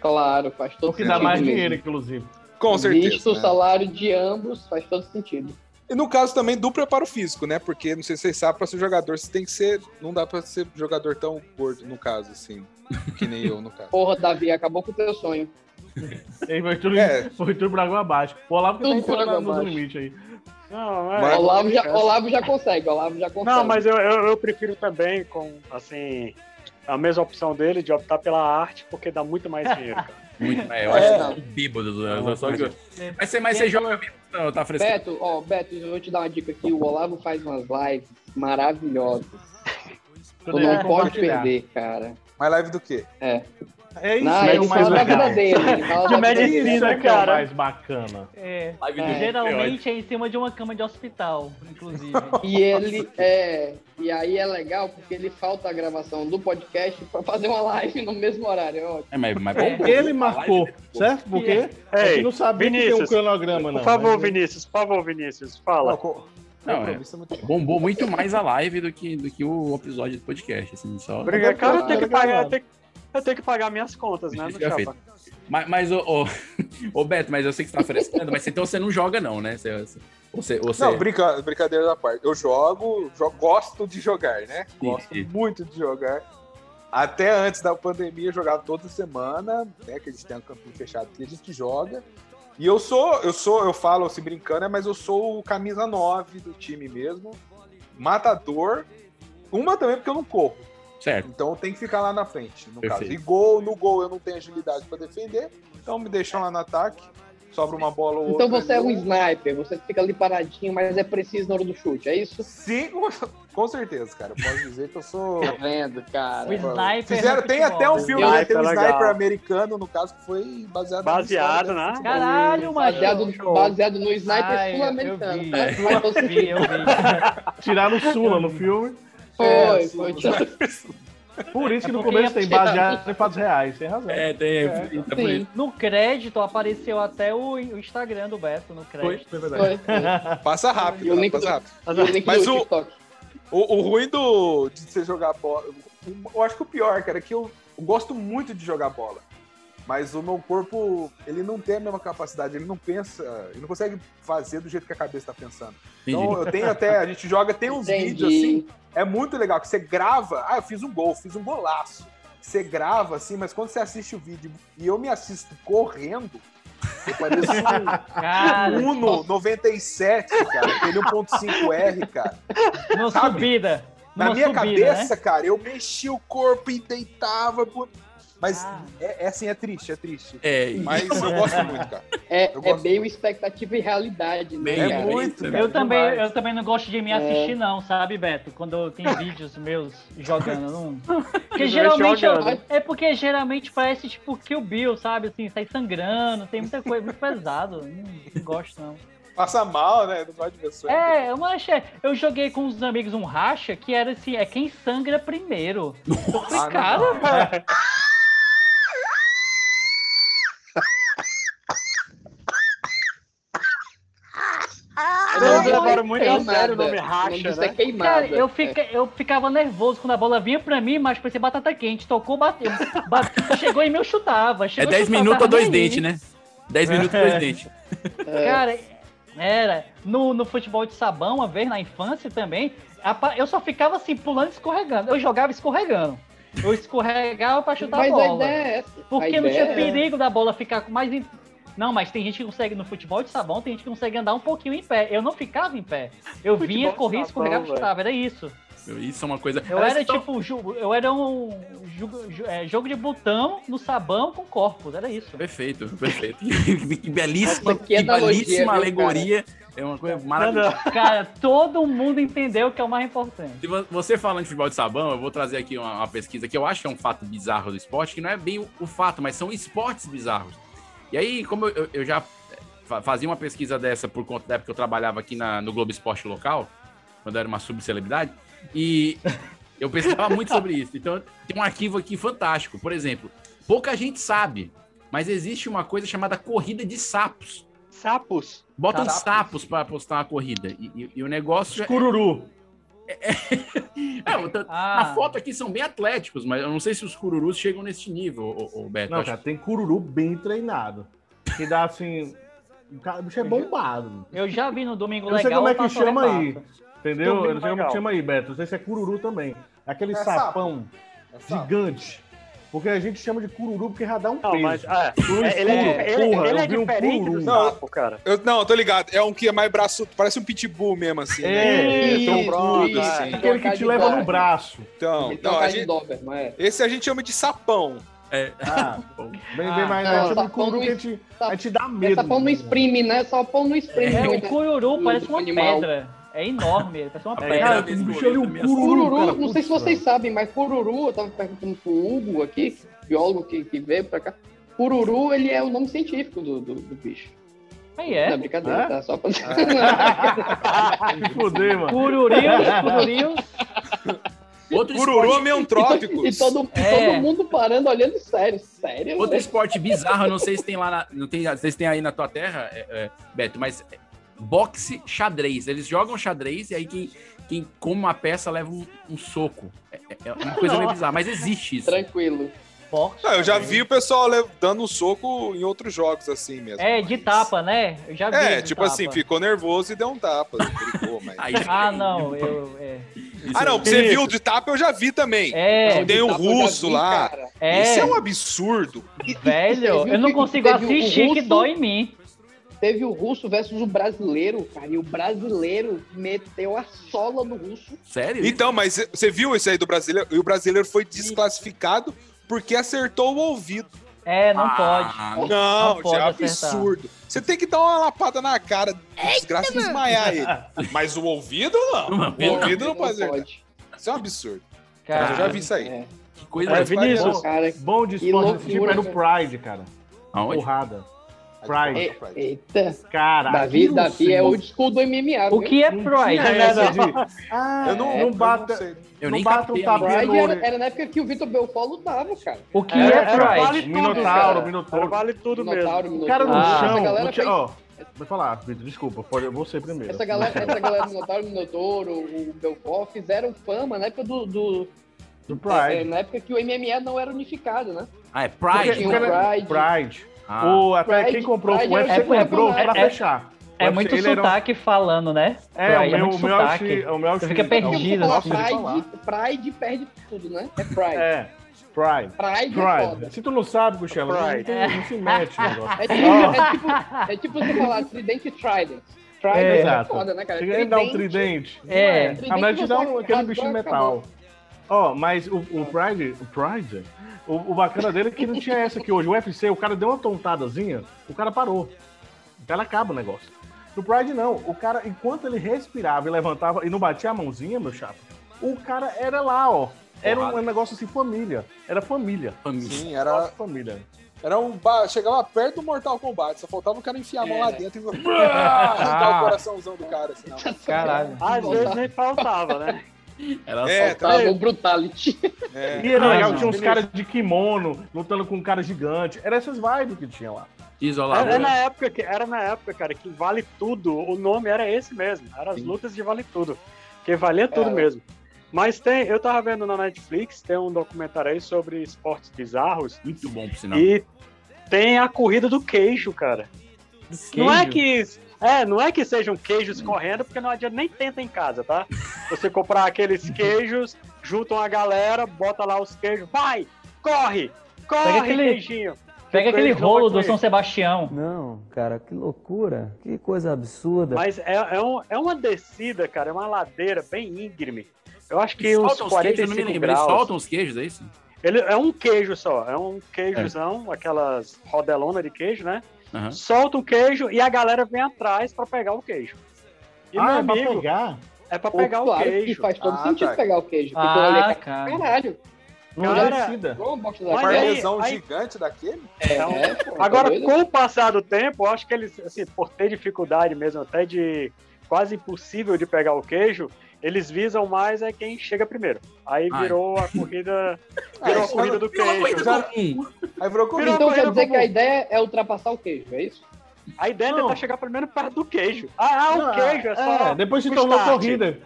Claro, faz todo O que dá sentido mais mesmo. dinheiro, inclusive. Com certeza. Visto o né? salário de ambos, faz todo sentido. E no caso também do preparo físico, né? Porque não sei se vocês sabem, pra ser jogador você tem que ser. Não dá pra ser jogador tão gordo, no caso, assim. Que nem eu, no caso. Porra, Davi, acabou com o teu sonho. Ele foi tudo, É. foi tudo por água abaixo. O Olavo que tá Tudo entrando nos limites aí. Não, é. Mas- Olavo, já, Olavo já consegue, Olavo já consegue. Não, mas eu, eu, eu prefiro também com, assim, a mesma opção dele de optar pela arte, porque dá muito mais dinheiro, cara. Muito, é, eu É, acho não. que bêbado. né? Não, Só que... mas- Mas você, mas você joga mesmo, não, tá fresco. Beto, ó, Beto, eu vou te dar uma dica aqui. O Olavo faz umas lives maravilhosas. Tu não pode compartilhar. perder, cara. Mais live do quê? É. É isso Não, que é ele o mais fala da dele. Fala De dele. Medicina, é que é o cara. mais bacana. É, É. geralmente é em cima de uma cama de hospital, inclusive. E ele é. E aí é legal porque ele falta a gravação do podcast pra fazer uma live no mesmo horário. É ótimo. É, mas, mas É. bom, Ele a marcou, live- certo? Porque a Ei, gente não sabia que tem um cronograma, não. Por favor, mas- Vinícius, por favor, Vinícius, fala. Não, Não, é. é. Bombou muito mais a live do que, do que o episódio do podcast, assim, só... Obrigado. Cara, eu tenho que pagar, eu gravado. Eu tenho que pagar minhas contas, né, no é chapa. feito. Mas, mas ô, ô, ô, Beto, mas eu sei que você tá frescando, mas então você não joga não, né? Você, você, você, Não, brinca, brincadeira da parte. Eu jogo, jo- gosto de jogar, né? Gosto sim. muito de jogar. Até antes da pandemia, eu jogava toda semana, né? Que a gente tem um campinho fechado que a gente joga. E eu sou, eu sou, eu falo assim brincando, né, mas eu sou o camisa 9 do time mesmo. Matador. Uma também porque eu não corro. Certo. Então tem que ficar lá na frente, no caso. Perfeito. E gol, no gol eu não tenho agilidade para defender, então me deixam lá no ataque, sobra uma bola ou Então outra você é um sniper, você fica ali paradinho, mas é preciso na hora do chute, é isso? Sim, com, certeza, cara. Eu posso dizer que eu sou. Tá vendo, cara? O sniper Fizeram, no tem futebol. até um filme, né? Tem um legal. sniper americano, no caso, que foi baseado Baseado, na né? Caralho, macho. Baseado, Show. baseado no sniper sul-americano. tá? Eu todo vi, sentido. eu vi. Tiraram o Sula no filme. Foi, foi. Por isso que É no começo tem ia- baseado em fatos reais, tem razão. É, tem. É, é por isso. No crédito apareceu até o, o Instagram do Beto no Foi, crédito. foi verdade. foi. Passa rápido, passa do- rápido. Mas o-. O, o ruim do, de você jogar bola. Eu acho que o pior, cara, é que eu, eu gosto muito de jogar bola. Mas o meu corpo, ele não tem a mesma capacidade, ele não pensa, ele não consegue fazer do jeito que a cabeça tá pensando. Então Entendi. eu tenho até, a gente joga, tem uns Entendi. vídeos assim, é muito legal, que você grava, ah, eu fiz um gol, fiz um golaço. Você grava assim, mas quando você assiste o vídeo e eu me assisto correndo, eu pareço Cara, um Uno 97, cara, aquele 1.5R, cara. numa sabe? subida. Na minha subida, cabeça, né? cara, eu mexia o corpo e deitava. Mas Ah. é, é assim, é triste, é triste. É, Mas eu gosto muito, cara. É, é meio expectativa e realidade, né? Bem, É cara? muito, cara. Eu também, eu também não gosto de me É. assistir, não, sabe, Beto? Quando tem vídeos meus jogando. Não... Porque geralmente jogando. é porque geralmente parece tipo Kill Bill, sabe? Assim, sai sangrando, tem muita coisa muito pesado. Não, não gosto, não. Passa mal, né? Não gosto de ver sangue. É, eu achei. Eu joguei com uns amigos um racha que era assim, é quem sangra primeiro. Eu falei, Ah, Eles levaram muito a queimada. sério o nome racha, é né? queimada. Cara, eu, fica, eu ficava nervoso quando a bola vinha pra mim, mas parecia batata quente. Tocou, bateu. Bate- chegou em mim, eu chutava. É Chegou, 10 eu chutava, minutos tava ou dois dentes, né? 10 minutos ou dois dentes. Cara, era. No, no futebol de sabão, uma vez na infância também, apa- eu só ficava assim, pulando e escorregando. Eu jogava escorregando. Eu escorregava pra chutar Mas a a bola. ideia é essa. Porque A não tinha é- perigo da bola ficar com mais. Não, mas tem gente que consegue no futebol de sabão, tem gente que consegue andar um pouquinho em pé. Eu não ficava em pé. Eu Futebol vinha, corria, escorregava e chutava. Era isso. Isso é uma coisa. Eu era então- tipo, eu era um é, jogo de botão no sabão com corpos, era isso. Perfeito, perfeito. Que, belíssima, que belíssima alegoria. É uma coisa maravilhosa. Cara, todo mundo entendeu que é o mais importante. Se vo- você falando de futebol de sabão, eu vou trazer aqui uma, uma pesquisa que eu acho que é um fato bizarro do esporte, que não é bem o, o fato, mas são esportes bizarros. E aí, como eu, eu- já fa- fazia uma pesquisa dessa por conta da época que eu trabalhava aqui na- no Globo Esporte Local, quando eu era uma subcelebridade, e eu pesquisava muito sobre isso. Então, tem um arquivo aqui fantástico. Por exemplo, pouca gente sabe, mas existe uma coisa chamada corrida de sapos. Sapos? Botam Sapos. sapos para postar uma corrida. E, e- e o negócio é- Cururu. É, eu tô- Na foto aqui são bem atléticos, mas eu não sei se os cururus chegam nesse nível, ô, ô, Beto. Não, Acho- cara, tem cururu bem treinado. Que dá assim. O cara- o bicho é bombado. Eu já vi no Domingo Eu não sei Legal. como é que chama aí. Entendeu? Domingo eu não sei como Legal. que chama aí, Beto. Não sei se é cururu também. Aquele É sapão sapo. sapo. gigante. Porque a gente chama de cururu porque já dá um Não, peso. mas, é, Cururu é, ele é- escuro, ele- porra, ele é vi um diferente do sapo, cara. Eu, não, eu tô ligado. É um que é mais braço. Parece um pitbull mesmo, assim. É, né? isso, um isso. assim. Aquele que te leva no braço. Então, não, uma a gente- Doberman, é. esse a gente chama de sapão. É. Ah, bem, Ah, bem mais. não, a gente chama de cururu que a gente, a gente dá É medo. sapão não exprime, né? Sapão não exprime. É, o cururu parece uma animal. pedra. É enorme, ele parece uma É, pedra. cara, o bicho ali, um cururu, Cururu, cara, não sei se vocês sabem, mas cururu, eu tava perguntando pro Hugo aqui, biólogo que, que veio pra cá. Cururu, ele é o nome científico do, do, do bicho. Aí é. Não, brincadeira, É? tá? Só pra... Se fuder, mano. Cururios, cururios. Outro Cururu esporte- meantrópicos. E todo, É. todo mundo parando, olhando sério. Sério? Outro né? esporte bizarro, eu não sei se tem lá na, não tem, se tem aí na tua terra, é, é, Beto, mas é, boxe xadrez. Eles jogam xadrez e aí quem, quem come uma peça leva um, um soco. É, é- é uma coisa meio bizarra, mas existe isso. Tranquilo. Boxe. Eu já vi o pessoal dando um soco em outros jogos assim mesmo. É, de tapa, né? Eu já vi. É, de tipo tapa. assim, ficou nervoso e deu um tapa. brigou, mas... Aí- Ah, não, eu. É, Ah, não, você viu de tapa eu já vi também. É, Tem de um russo vi, lá. É. Isso é um absurdo. velho, eu não que consigo assistir que russo? dói em mim. Teve o russo versus o brasileiro, cara. E o brasileiro meteu a sola no russo. Sério? Então, mas você viu isso aí do brasileiro? E o brasileiro foi desclassificado porque acertou o ouvido. É, não Ah, pode. Não, Não pode já é absurdo. Você tem que dar uma lapada na cara, desgraça e desmaiar ele. Mas o ouvido não. O ouvido não pode acertar. Isso é um absurdo. Cara, eu já vi isso aí. É. Que coisa. É, Vinícius. Bom, Cara, bom de esporte desse tipo loucura, é no Pride, cara. Aonde? Porrada. Pride. e- eita. Cara, Davi, Davi é old school do MMA. O que é Não Pride? né, não? de, ah, Eu não, bata, não sei. Eu não nem bata um tapinha Pride no era, olho. era na época que o Vitor Belfort lutava, cara. O que Era- é era Pride? vale tudo, Minotauro. Minotauro. Vale tudo Minotauro, mesmo. O cara no Ah. Essa chão. ó, Vai falar, Vitor, desculpa, pode, eu vou ser primeiro. Essa galera, essa galera do Minotauro, o Minotouro, o Belfort fizeram fama na época do. do Do é, Pride. na época que o MMA não era unificado, né? Ah, é Pride? Porque o Pride. Pride. Ah. O, até Pride- quem comprou, Pride o UFC é- comprou é- pra é- fechar. O É UFC, muito era um- sotaque falando, né? É, o meu, muito o meu, sotaque. chi- o meu Você fica perdido, é assim. Pride, Pride perde tudo, né? É Pride. É, Pride. Pride é. Pride. Se tu não sabe, Gustavo, não, não se mete no negócio. É tipo, é, tipo, é tipo você falar tridente e trident. Trident É, é, foda, né, cara? Você quer dar um tridente? É. A Tridente mulher te dá um, aquele bichinho acabou. Ó, mas o, o Pride, o Pride, o, o bacana dele é que não tinha essa aqui hoje. O UFC, o cara deu uma tontadazinha, o cara parou. O cara acaba o negócio. No Pride, não. O cara, enquanto ele respirava e levantava e não batia a mãozinha, meu chapa, o cara era lá, ó. Era um, Porrada. negócio assim, família. Era família. Família. Sim, era, Nossa, família. era um. ba- Chegava perto do Mortal Kombat, só faltava o cara enfiar a mão lá Era. dentro e arrancar o coraçãozão do cara. Assim, não. Caralho. Às vezes nem faltava, né? Era É, só... tá. Tava um brutality. É. E era Ah, legal, não. tinha uns caras de kimono, lutando com um cara gigante. Era essas vibes que tinha lá. isolado. Era, na época que, era na época, cara, que vale tudo. O nome era esse mesmo. Era as lutas de vale tudo. Que valia tudo Era. mesmo. Mas tem, eu tava vendo na Netflix, tem um documentário aí sobre esportes bizarros. Muito bom, por sinal. E tem a corrida do queijo, cara. Não é que. É, não é que sejam queijos correndo, porque não adianta nem tenta em casa, tá? Você comprar aqueles queijos, juntam a galera, bota lá os queijos, vai! Corre! Corre, Pega aquele- queijinho! Pega aquele rolo do. São Sebastião. Não, cara, que loucura. Que coisa absurda. Mas é, é, um- é uma descida, cara, é uma ladeira bem íngreme. Eu acho que uns Soltam os queijos, eu não me 45 lembro. Eles graus. soltam os queijos, é isso? Ele é um queijo só, é um queijozão, aquelas rodelonas de queijo, né? Aham. Solta o queijo e a galera vem atrás pra pegar o queijo. E ah, meu é pra amigo, pegar? é pra Pô, pegar o claro que queijo. faz todo Ah, sentido tá. pegar o queijo. Porque Ah, cara. caralho. Não Cara, Mas da Um aí- parmesão aí- gigante daquele? Então, É, pô, tá Agora, doido? com o passar do tempo, eu acho que eles, assim, por ter dificuldade mesmo, até de quase impossível de pegar o queijo, Eles visam mais é quem chega primeiro. Aí Ai. virou a corrida. Virou a corrida do queijo. corrida comum. Aí virou Virou Então quer corrida dizer que a ideia é ultrapassar o queijo, é isso? A ideia é Não. tentar chegar primeiro perto do queijo. Ah, Não, o queijo é só. é, depois se tornou start. corrida.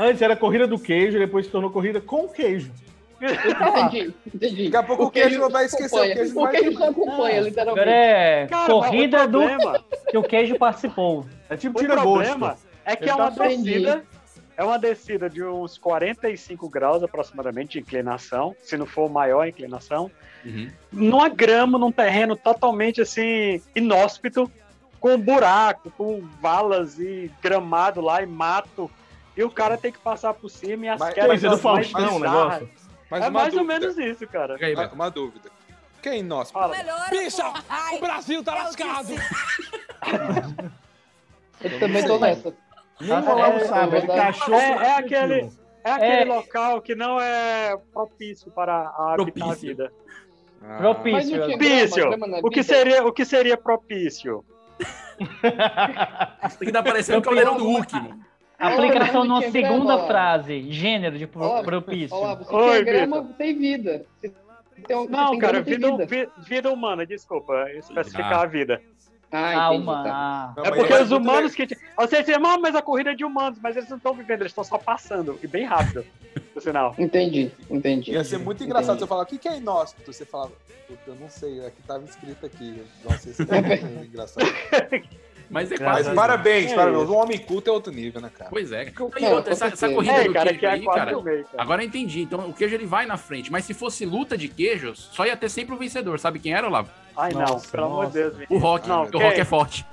Antes era corrida do queijo, depois se tornou corrida com queijo. Entendi, entendi. Daqui a pouco o queijo vai esquecer, o queijo O queijo só acompanha, Agora literalmente. é Cara, corrida do que o queijo participou. É tipo O tira problema gosto. é que Ele é tá uma só- descida. É uma descida de uns 45 graus aproximadamente de inclinação, se não for maior a inclinação. Uhum. Numa grama, num terreno totalmente assim, inóspito, com buraco, com valas e gramado lá e mato. E o cara tem que passar por cima e as Mas- quedas Coisa do Faustão negócio. Mas É mais ou dúvida. menos isso, cara. Aí, Uma, uma dúvida. Quem é inóspito? Fala. Bicha, o Brasil tá lascado. Eu também tô nessa. Nem o Olavo é, sabe, é ele verdade. cachou É, é aquele, é aquele É. local que não é propício para a habitar a Propício. vida. Ah, Propício. Propício. na O que seria, o que seria propício? Isso aqui tá parecendo o caldeirão do Hulk, mano. Aplicação numa segunda grama. frase. Gênero de pro- propício. Olavo, se Oi, tem grama, tem vida. Tem, um- Não, tem cara, vida, vida. vi- vida humana, desculpa, especificar Ah. a vida. Ah, Ah, entendi, tá. É porque é os humanos que. Você diz, "Ah, mas a corrida é de humanos, mas eles não estão vivendo, eles estão só passando. E bem rápido, por sinal. Entendi, entendi. Ia ser muito engraçado Entendi. se eu falar, o que que é inóspito? Você falava, puta, eu não sei, aqui tava escrito aqui. Nossa, isso é muito engraçado. Mas é Mas quase. isso. parabéns, É parabéns. Um homem culto é outro nível, né, cara? Pois é. E outra, essa, essa corrida É, do cara, queijo que é aí, cara. meio, cara. Agora eu entendi. Então o queijo ele vai na frente. Mas se fosse luta de queijos, só ia ter sempre o vencedor. Sabe quem era, Olavo? Ai, não, Nossa, pelo amor de. Deus, O. Rock. Não, o? Rock é forte.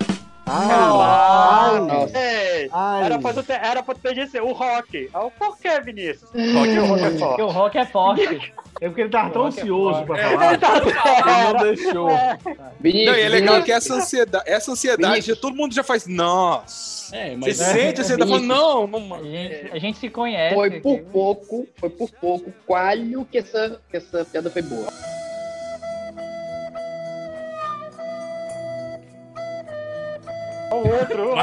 Ai, Nossa. Ei, ai. era pra ter, era pra ter dito o Rock. Ah, Por que, Vinícius? Rock é o Rock é Porque forte. o rock é forte. É porque ele tava tão Rock é ansioso pra É, falar. Ele tá- Ele não deixou. Vinícius, Não, e é legal Vinícius, que essa ansiedade, essa ansiedade Vinícius. todo mundo já faz, nossa. É, Você mas. sente, você tá falando, não, não. A gente, a gente se conhece. Foi por pouco, foi por pouco, qualho que essa, que essa piada foi boa. O outro,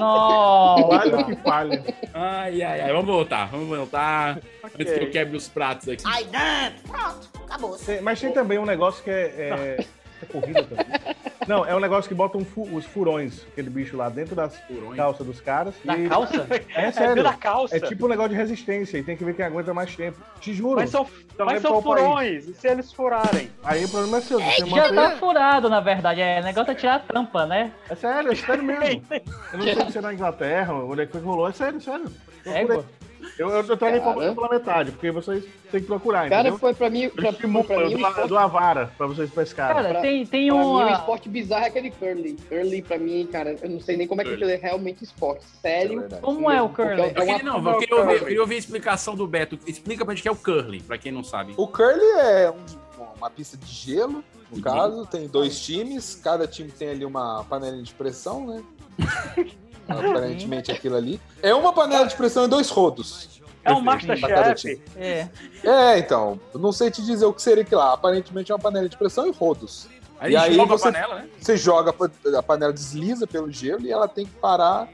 ó, o outro. Que falha. Ai, ai, ai. Vamos voltar. Vamos voltar. Antes que eu quebre os pratos aqui. Ai, dentro. Pronto, acabou. Tem- Mas tem também um negócio que é. é... é corrida também. Não, é um negócio que botam fu- os furões, aquele bicho lá dentro das Furões? calças dos caras. Na e- calça? É É sério. da calça. É tipo um negócio de resistência e tem que ver quem aguenta mais tempo. Te juro. Mas são, mas são furões, e se eles furarem? Aí o problema é seu. Você Já mantém... tá furado, na verdade. É o negócio é tirar a tampa, né? É sério, é sério mesmo. Eu não sei se é na Inglaterra, onde é que rolou. É sério, sério. Aí. Eu, eu, eu trago a informação pela metade, porque vocês têm que procurar, Cara, entendeu? foi pra mim, pra, pra, pra mim, do, esporte, do Avara, pra vocês pescarem. Cara, pra- tem, tem pra mim, um uma. esporte bizarro é aquele curly. Curly, pra mim, cara, eu não sei nem como é que aquilo é realmente esporte. Sério. Como é o curly? é Eu queria, uma- não, eu queria, ouvir, eu queria ouvir a explicação do Beto. Explica pra gente o que é o curling, pra quem não sabe. O curly é um- uma pista de gelo, no caso, tem dois times, cada time tem ali uma panelinha de pressão, né? Aparentemente aquilo ali. É uma panela de pressão e dois rodos. É um Masterchef. É. É, então, não sei te dizer o que seria que lá. Aparentemente é uma panela de pressão e rodos. Aí e a gente aí joga você, a panela, né? você joga, a pa- a panela desliza pelo gelo e ela tem que parar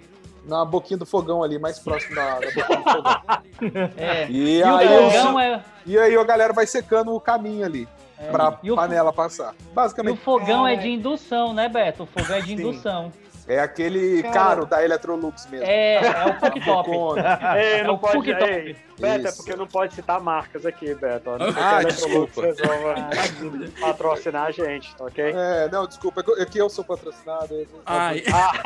na boquinha do fogão ali, mais próximo da, da boquinha do fogão. É. E, E o aí, fogão o- é. e aí a galera vai secando o caminho ali É. pra E o- panela passar. E o Basicamente, fogão é de indução, né, Beto? O fogão é de indução. É aquele Cara, caro da Electrolux mesmo. É, é o cooktop. Bocona. Ei, É não o pode. cooktop. Ei, Beto, é porque não pode citar marcas aqui, Beto. Que Ah, desculpa. resolva patrocinar a gente, tá ok? É, não, desculpa, é que eu- é sou patrocinado. eu- Ai,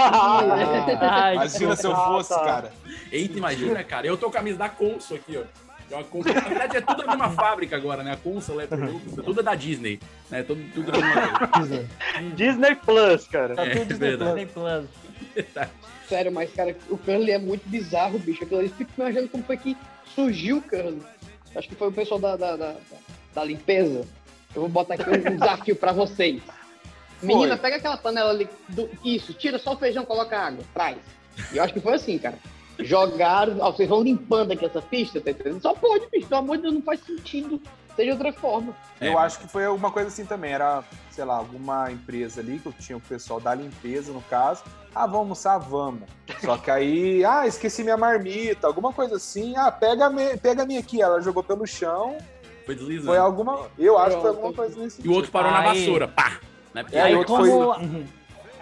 Ai, Imagina se eu Ah, fosse, tá. cara. eita, imagina, cara. Eu tô com a camisa da Consul aqui, ó. É uma Consul- Na verdade, é tudo da mesma fábrica agora, né? A Consul, Electrolux, tudo é da Disney. Né? Tudo, tudo da mesma coisa. Disney Plus, cara. Tá É, tudo verdade. Disney Plus. Sério, mas, cara, o curly é muito bizarro, bicho. Aquilo ali, eu fico imaginando como foi que surgiu o curly. Acho que foi o pessoal da, da, da, da limpeza. Eu vou botar aqui um desafio pra vocês. Menina, pega aquela panela ali. do- isso, tira só o feijão, coloca água, traz. E eu acho que foi assim, cara. Jogaram, ó, vocês vão limpando aqui essa pista, tá entendendo? Só pode, bicho, pelo amor de Deus, não faz sentido seja outra forma. Eu acho que foi alguma coisa assim também. Era, sei lá, alguma empresa ali que eu tinha o pessoal da limpeza, no caso. Ah, vamos almoçar? Vamos. Só que aí, ah, esqueci minha marmita, alguma coisa assim. Ah, pega, a me- pega a minha aqui. Ela jogou pelo chão. Foi deslizando. Foi alguma. Eu acho que foi alguma coisa nesse E o outro parou na Aí- vassoura, pá. Né? É, aí, aí outro como, foi-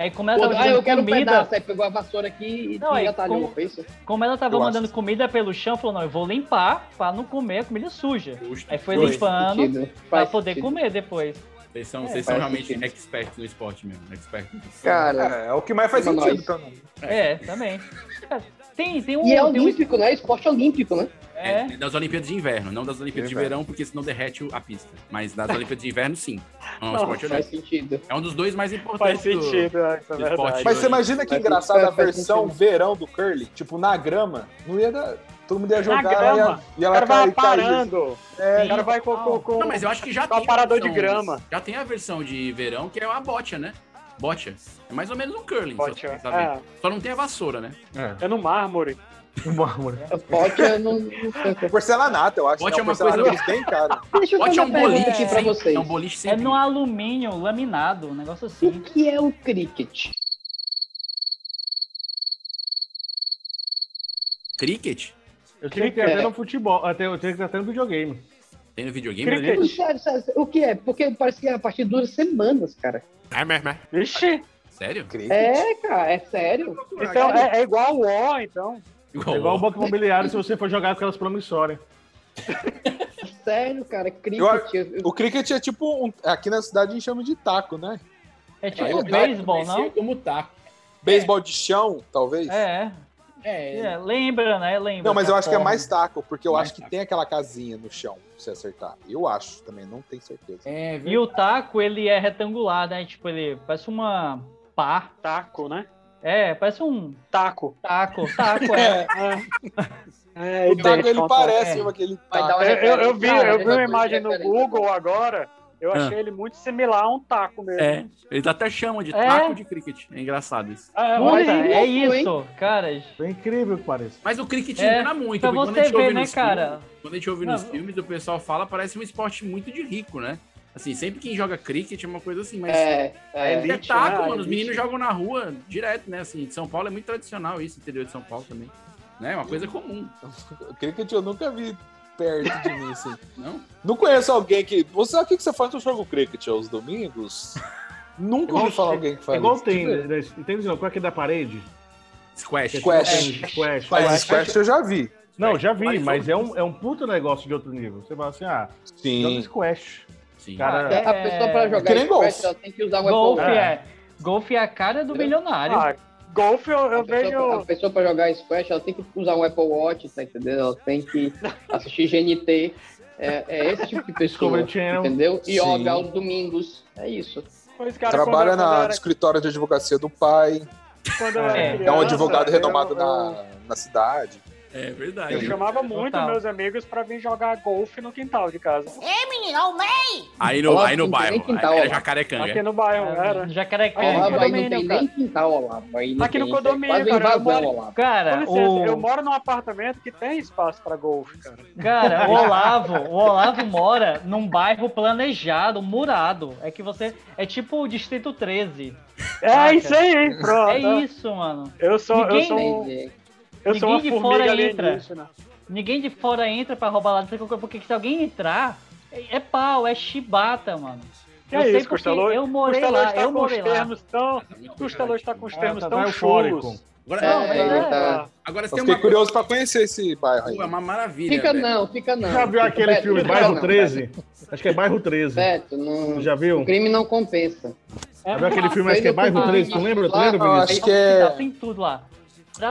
aí como ela Pô, tava ah, eu mandando quero um comida, pedaço. Aí pegou a vassoura aqui e Não, aí, engatalhou. como- Foi isso? como ela tava Eu mandando comida pelo chão, falou, não, eu vou limpar pra não comer a comida suja. Aí foi Faz limpando sentido, pra faz poder sentido. comer depois. Vocês são, É, vocês são realmente sentido. experts no esporte mesmo. Experts. Cara, É, é o que mais faz sentido nós- também. É, também. Cara, Tem, tem um... E é tem um- olímpico, né? Esporte olímpico, né? É. É, das Olimpíadas de Inverno, não das Olimpíadas de Inverno. Verão, porque senão derrete a pista. Mas das Olimpíadas de Inverno, sim. É um Não, esporte Faz olímpico. sentido. É um dos dois mais Faz importantes. do- sentido, é, é do esporte verdade. Mas você imagina que Faz engraçado a faz versão sentido. verão do curly, tipo na grama, não ia dar. Todo mundo ia Na jogar grama. ia, e O ela cara vai parando. É, O cara vai com, com, com, Não, mas eu acho que já tem. aparador a de versão- grama. Já tem a versão de verão, que é a bocha, né? Bocha. É mais ou menos um curling, Bocha, só, é. só não tem a vassoura, né? É no mármore. O mármore. Pode, eu não, não sei. Porcelanato, eu acho. Bote que é uma coisa- têm, cara. Deixa eu fazer é um boliche aqui pra vocês. É um boliche sem É no alumínio laminado, um negócio O assim. que é o cricket? Cricket? Eu tinha que ter É. até no futebol, até, eu tinha que ter até no videogame. Tem no videogame? Cricket. né? Sério, sério, o que é? Porque parece que é a partir de duas semanas, cara. Vixe. Sério? É, cara, é sério. Então é, é igual o O, então. É igual o banco imobiliário se você for jogar com aquelas promissórias. Sério, cara, cricket. Eu- O cricket é tipo um. Aqui na cidade a gente chama de taco, né? É tipo um eu beisebol, conhecia não? como taco. Beisebol de chão, talvez. É, É, é, lembra, né? Lembra. Não, mas eu acho que é forma. mais taco, porque eu Mais acho que taco. tem aquela casinha no chão pra você acertar. Eu acho também, não tenho certeza. é E o taco, ele é retangular, né? Tipo, ele parece uma pá. Taco, né? É, parece um Taco. taco. Taco, é. É, O taco ele parece é. aquele Vai dar taco. uma Eu, eu, eu vi, eu vi uma é imagem no referência. Google agora. Eu achei ele muito similar a um taco mesmo. É, eles até chamam de É. taco de cricket. É engraçado isso. É, olha, é louco, isso, cara. É incrível que parece. Mas o cricket É, engana muito. pra porque quando você a gente ver, ouve né, nos cara? filmes- quando a gente ouve Não, nos filmes, o pessoal fala, parece um esporte muito de rico, né? Assim, sempre quem joga cricket é uma coisa assim, mas... É, é. É taco, né? mano. Os meninos jogam na rua direto, né? Assim, de São Paulo é muito tradicional isso, interior de São Paulo também. Né? É uma coisa comum, O cricket eu nunca vi perto de mim, assim. não? Não conheço alguém que. Você sabe o que você faz no jogo cricket aos domingos? Nunca ouvi falar alguém que É faz igual isso. tem, né? Entende não? Qual é que é da parede? Squash. Squash. É, Squash. Mas squash eu já vi. Não, já vi, mas é um, é um puta negócio de outro nível. Você fala assim, ah, joga Sim. squash. Sim. Cara, É, A pessoa pra jogar que nem squash, golfe. ela tem que usar o Golfe Apple Watch. é. Golfe é a cara do milionário. Ah, golfe eu, eu A pessoa, a vejo. pessoa pra jogar squash, ela tem que usar um Apple Watch, tá entendendo? Ela tem que assistir GNT. É, é esse tipo de pessoa, entendeu? Sim. Yoga aos domingos. É isso. Pois, cara, Trabalha na era- escritório de advocacia do pai. eu era É. É um criança, advogado eu- renomado eu- na, na cidade. É Eu verdade. chamava muito Total. meus amigos pra vir jogar golfe no quintal de casa. Aí no, Olá, aí no não tem bairro. quintal, aí era. Jacarecanga. Aqui no bairro, É, era. Jacareca. Olavo aí não condomínio, tem nem quintal, Olavo. Aí Aqui no tem, condomínio, cara, eu invasão, moro- Olavo. Com Cara, licença, o... eu moro num apartamento que tem espaço pra golfe, cara. Cara, o Olavo, o Olavo mora num bairro planejado, murado. É que você. É tipo o Distrito 13. É Saca? isso aí, pronto. É isso, mano. Eu sou, eu Ninguém- eu sou uma ninguém de fora entra. alienígena. Ninguém de fora entra pra roubar lá, porque se alguém entrar, é, é pau, é chibata, mano. Que eu é sei isso, Costelô? eu morei Costelô lá, está eu com os morei lá. termos tão... Costelô está com os Ah, termos tá- tão tá chulos. Agora, É, é- tá- agora Eu tem fiquei uma curioso pra conhecer esse bairro aí. Pô, é uma maravilha. Fica velho. não, fica não. Já viu aquele Beto, filme Bairro não, 13? Acho que é Bairro 13. Beto, não... Já viu? o crime não compensa. Já viu aquele filme, acho que é Bairro 13? Tu lembra? Tu lembra, Eu Vinícius? acho que é Tem tudo lá.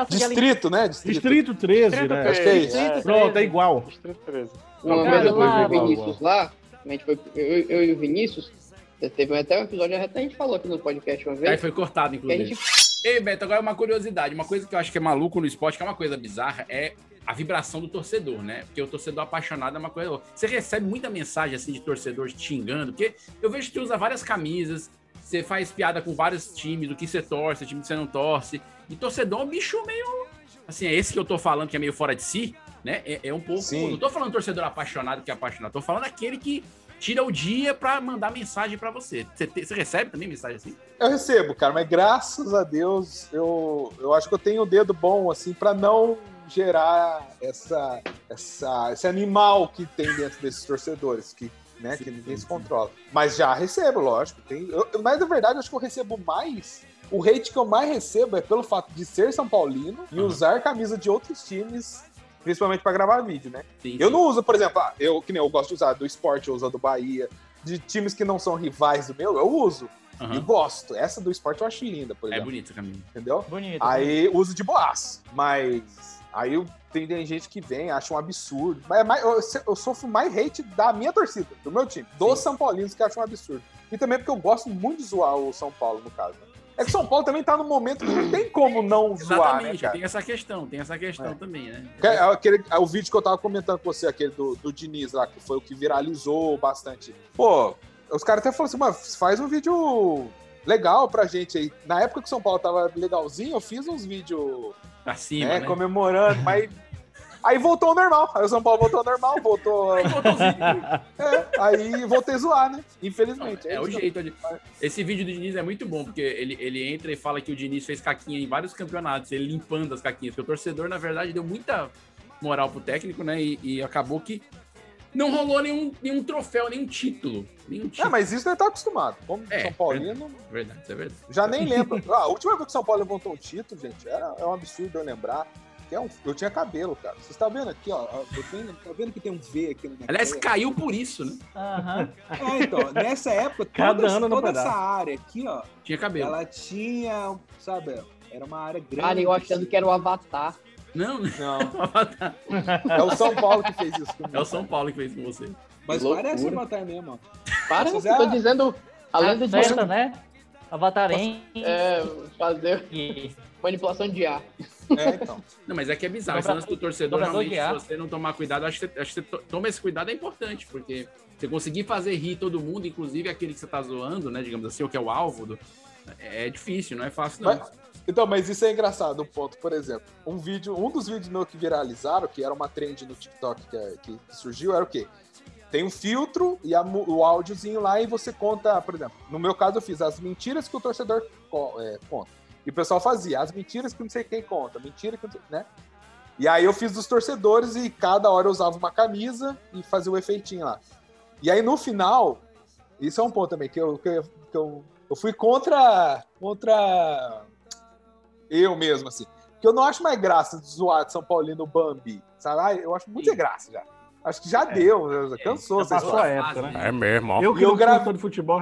Distrito, né? Distrito. Distrito 13, Distrito né? 13, Acho que é isso. é. Pronto, é igual. Distrito 13. Uma vez eu fui o Vinícius lá, a gente foi, eu, eu e o Vinícius, teve até um episódio, até a gente falou aqui no podcast uma Aí vez, foi cortado, inclusive. gente Ei, Beto, agora uma curiosidade. Uma coisa que eu acho que é maluco no esporte, que é uma coisa bizarra, é a vibração do torcedor, né? Porque o torcedor apaixonado é uma coisa. Você recebe muita mensagem assim de torcedor te xingando, porque eu vejo que tu usa várias camisas, você faz piada com vários times, do que você torce, o time que você não torce. E torcedor é um bicho meio. Assim, é esse que eu tô falando que é meio fora de si. né? É, é um pouco. Sim. Não tô falando torcedor apaixonado que é apaixonado, tô falando aquele que tira o dia pra mandar mensagem pra você. Você, te- você recebe também mensagem assim? Eu recebo, cara, mas graças a Deus eu, eu acho que eu tenho o dedo bom, assim, pra não gerar essa, essa, esse animal que tem dentro desses torcedores, que, né, que ninguém se controla. Mas já recebo, lógico. Tem, eu- mas na verdade, acho que eu recebo mais. O hate que eu mais recebo é pelo fato de ser São Paulino e usar camisa de outros times, principalmente pra gravar vídeo, né? eu não uso, por exemplo, ah, eu que nem eu gosto de usar do esporte, eu uso a do Bahia, de times que não são rivais do meu, eu uso. Aham. E gosto. Essa do esporte eu acho linda, por É exemplo. bonito, Camilo. Entendeu? Bonito. Aí uso de boas. Mas aí eu- tem, tem gente que vem, acha um absurdo. Mas é mais- eu, eu sofro mais hate da minha torcida, do meu time, dos São Paulinos que acham um absurdo. E também porque eu gosto muito de zoar o São Paulo, no caso. né? É que São Paulo também tá num momento que não tem como não zoar, né, cara? tem essa questão, tem essa questão É. também, né? É Aquele, é o vídeo que eu tava comentando com você, aquele do, do Diniz lá, que foi o que viralizou bastante. Pô, os caras até falaram assim, mano, faz um vídeo legal pra gente aí. Na época que São Paulo tava legalzinho, eu fiz uns vídeos Pra cima, é, né? comemorando, mas. Aí voltou ao normal. Aí o São Paulo voltou ao normal, voltou. É, aí voltei a zoar, né? Infelizmente. É o isso. jeito. de- Esse vídeo do Diniz é muito bom, porque ele, ele entra e fala que o Diniz fez caquinha em vários campeonatos, ele limpando as caquinhas, porque o torcedor, na verdade, deu muita moral pro técnico, né? E, e acabou que não rolou nenhum, nenhum troféu, nenhum título. Nenhum É, título. mas isso ele tá acostumado. Como É, São Paulino, Verdade, isso é verdade. já nem lembro. Ah, a última vez que o São Paulo levantou um título, gente, era, é um absurdo eu lembrar. Que é um, eu tinha cabelo, cara. Vocês estão vendo aqui, ó? Eu tenho, tá vendo que tem um V aqui no Aliás, caiu por isso, né? Aham. É, então, nessa época, Cada toda, ano toda essa área aqui, ó, Tinha cabelo. ela tinha, sabe, era uma área grande. Cara, eu achando que era o Avatar. Não, Não. É o São Paulo que fez isso comigo. É o São Paulo que fez com você. Mas parece o Avatar mesmo, ó. Para, eu tô é- dizendo a lenda de Acerta, né? Avatarem. é, fazer manipulação de ar. É, então. Não, mas é que é bizarro. Esse Dobra- lance do torcedor, realmente, se você não tomar cuidado, acho que, você, acho que você to- toma esse cuidado é importante, porque você conseguir fazer rir todo mundo, inclusive aquele que você tá zoando, né, digamos assim, ou que é o alvo, do, é difícil, não é fácil não. Mas- então, mas isso é engraçado, um ponto, por exemplo. Um vídeo, um dos vídeos meus que viralizaram, que era uma trend no TikTok que, é- que surgiu, era o quê? Tem um filtro e a o áudiozinho lá e você conta, por exemplo, no meu caso eu fiz as mentiras que o torcedor é, conta. E o pessoal fazia as mentiras que não sei quem conta, mentira que não sei, né? E aí eu fiz dos torcedores e cada hora eu usava uma camisa e fazia o efeitinho lá. E aí no final, isso é um ponto também, que eu, que eu, que eu, eu fui contra, contra eu mesmo, assim. Porque eu não acho mais graça de zoar de São Paulino Bambi, sabe? Ah, Eu acho muito sem graça já. Acho que já deu, já cansou. É. Já vocês passou a época, né? É mesmo, ó. Eu que eu gravo- de futebol.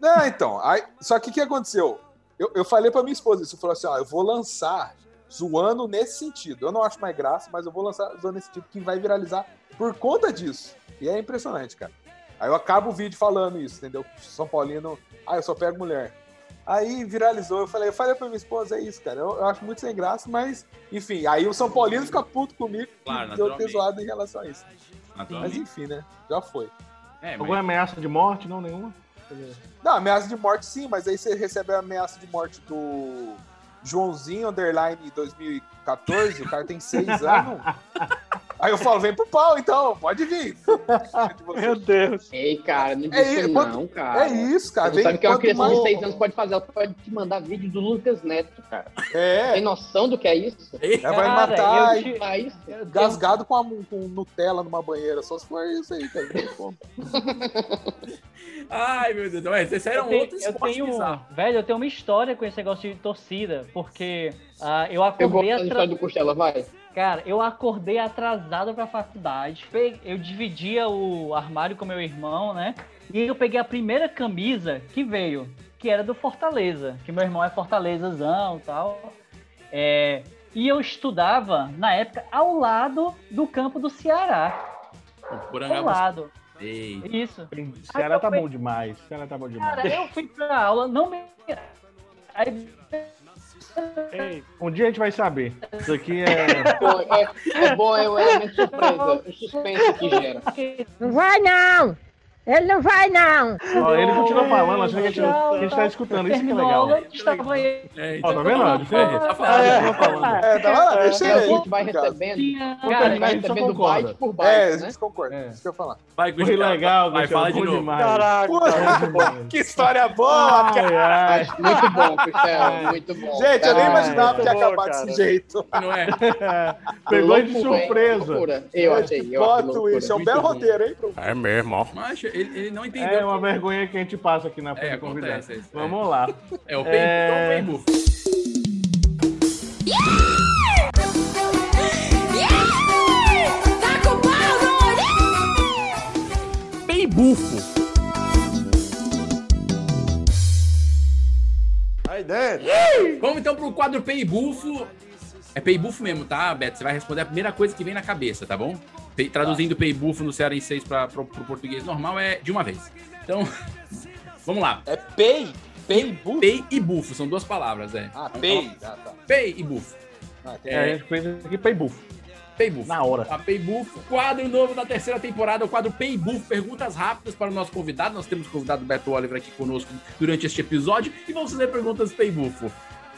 Não, então. Aí, só que o que aconteceu? Eu, eu falei pra minha esposa isso. Eu falei assim: ó, eu vou lançar zoando nesse sentido. Eu não acho mais graça, mas eu vou lançar zoando nesse sentido que vai viralizar por conta disso. E é impressionante, cara. Aí eu acabo o vídeo falando isso, entendeu? São Paulino, ah, eu só pego mulher. Aí viralizou, eu falei, eu falei pra minha esposa, é isso, cara. Eu, eu acho muito sem graça, mas, enfim, aí o São Paulino fica puto comigo Claro, de eu ter zoado em relação a isso. Mas enfim, né? Já foi. É, mas- Alguma ameaça de morte? Não, nenhuma? Não, ameaça de morte sim, mas aí você recebe a ameaça de morte do Joãozinho Underline 2014, o cara tem seis anos. Aí eu falo, vem pro pau então, pode vir. Meu Deus. Ei, cara, não É disse isso, não, quanto- cara. é isso, cara. Você Vem sabe que uma quanto criança mais- de 6 anos pode fazer? Ela pode te mandar vídeo do Lucas Neto, cara. É. Tem noção do que é isso? Ela vai Cara, matar eu e te- gasgado com, a, com Nutella numa banheira, só se for isso aí, cara. não tem como. Ai, meu Deus. Mas esse era eu um tenho, outro eu tenho, bizarro. velho, eu tenho uma história com esse negócio de torcida, porque ah, eu eu gosto acordei da atra- história do Costela, vai. Cara, eu acordei atrasado pra faculdade. Eu dividia o armário com meu irmão, né? E eu peguei a primeira camisa que veio, que era do Fortaleza, que meu irmão é Fortalezazão e tal. É, e eu estudava, na época, ao lado do campo do Ceará. Ao Porangaba. lado. Ei. Isso. Ceará tá bom demais. Ceará tá bom demais. Cara, eu fui pra aula, não me. Aí Um dia a gente vai saber. Isso aqui é. Bom, é, é bom, é o elemento surpresa, o suspense que gera. Não vai não! Ele não vai, não. Ó, ele continua falando, achando que a gente, a gente tá escutando. Isso que é legal. Estava ele. É, Ó, tá vendo? Ó, de forma- tá Ó, falando. continua falando. É, tá lá, deixa É, a ele. gente vai recebendo. Cara, vai a gente só recebendo concorda. byte por É, byte, a né? gente concorda. Isso que eu falar. Vai, Foi legal, Vai, fala de novo. demais. Caraca, Bom Que história boa, É. cara! Muito bom, Costela, muito bom. Gente, eu nem imaginava que ia acabar cara. desse jeito. Não é? Pegou de surpresa. Eu achei, eu achei twist, é um belo roteiro, hein? É mesmo, ó. Mas ele, ele não entendeu. É uma vergonha que a gente passa aqui na frente É, do convidado. acontece, é isso, é. Vamos lá. É o Pei É. então o Pei Buff. Tá com pau, Pei Bufo. Aí dentro. Vamos então pro quadro Pei Bufo. É Pei Bufo mesmo, tá, Beto? Você vai responder a primeira coisa que vem na cabeça, tá bom? Pei- Traduzindo Pei Bufo no cearense para pro, pro português normal é de uma vez. Então, vamos lá. É pay? Pay buff? Pei e bufo, são duas palavras, é. Ah, pay. Ah, tá. Pei e bufo. Ah, tem- É, a gente fez aqui. Pay Buff. Na hora. A Pay Buff, quadro novo da terceira temporada, o quadro Pay Buff, perguntas rápidas para o nosso convidado. Nós temos o convidado Beto Oliver aqui conosco durante este episódio e vamos fazer perguntas Pay Buff.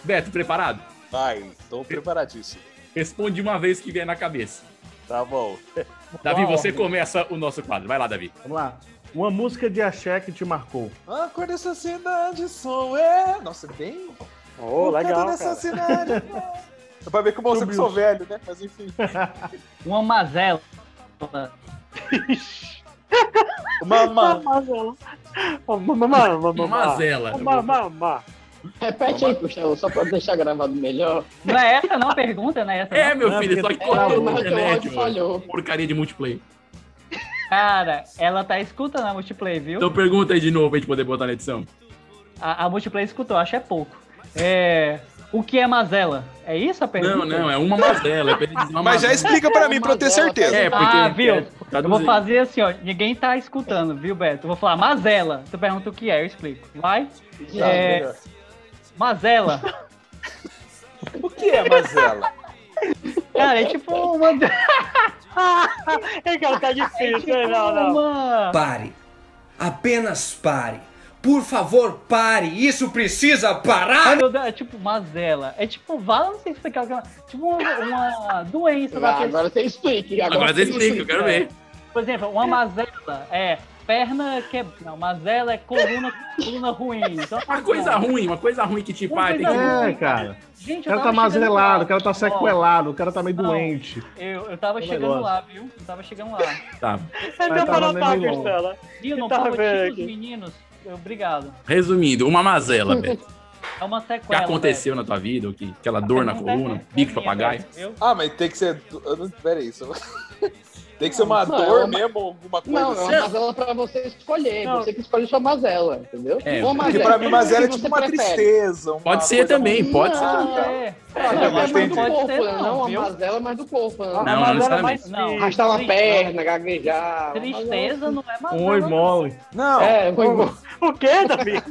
Beto, preparado? Vai, tô preparadíssimo. Responde uma vez que vier na cabeça. Tá bom. Davi, você ordem? começa o nosso quadro. Vai lá, Davi. Vamos lá. Uma música de axé que te marcou. A cor dessa cidade sou eu. Nossa, bem. Ô, O canto legal, dessa cara. cidade. É pra ver como eu sempre sou velho, né? Mas enfim. Uma mazela. Mamã. Uma mazela. Mamá. Repete aí, Costela, só pra deixar gravado melhor. Não é essa não a pergunta, não é essa É, não. meu filho, só que tá cortou na internet, falhou. Porcaria de multiplayer. Cara, ela tá escutando a multiplayer, viu? Então pergunta aí de novo pra gente poder botar na edição. A, a multiplayer escutou, acho que é pouco. É. O que é mazela? É isso a pergunta? Não, não, é uma mazela. É uma Mas já explica pra mim, pra eu ter certeza. É, porque. Ah, viu? é, Eu vou fazer assim, ó. Ninguém tá escutando, viu, Beto? Eu vou falar mazela. Tu pergunta o que é, eu explico. Vai? Já, É, melhor. Mazela. O que é mazela? Cara, é tipo uma. É, cara, tá difícil, hein? Não, não. uma... Pare. Apenas pare. Por favor, pare. Isso precisa parar. É tipo mazela. É tipo, vala, não sei é. Tipo uma, uma doença da Ah, pessoa. agora você explica. Agora você explica, eu quero ver. Por exemplo, uma mazela é perna que Não, mazela é coluna, coluna ruim. Então, Uma coisa ruim, uma coisa ruim que te Uma pai tem que. É, cara. Gente, O eu cara tá mazelado, o cara tá sequelado, o cara tá meio Não. doente. Eu, eu tava Um chegando negócio. lá, viu? Eu tava chegando lá. Tá. Vai deu tá pra notar. Costela. Viu? Não Tá tava os meninos. Obrigado. Resumindo, uma mazela, Beto. É uma O que sequela. aconteceu na tua vida? O que, aquela dor na é- coluna, é bico de papagaio? Ah, mas tem que ser. eu não- Pera aí. Isso... Tem que ser uma Não, dor é uma- mesmo, alguma coisa Não, é assim. uma mazela pra você escolher. Não. Você que escolhe sua mazela, entendeu? É, Uma Porque mazela. pra mim, mazela é tipo uma prefere. tristeza. uma Pode ser também, ruim. pode ser. Não, é. É, Olha, é mas mais entendi. do pode corpo, ser não, não, a mazela é mais do corpo. né? Não, não era necessariamente. mais Não. Arrastar uma perna, gaguejar. Tristeza não é mazela. Um oi não. mole. Não, É, foi bom. O quê, Davi?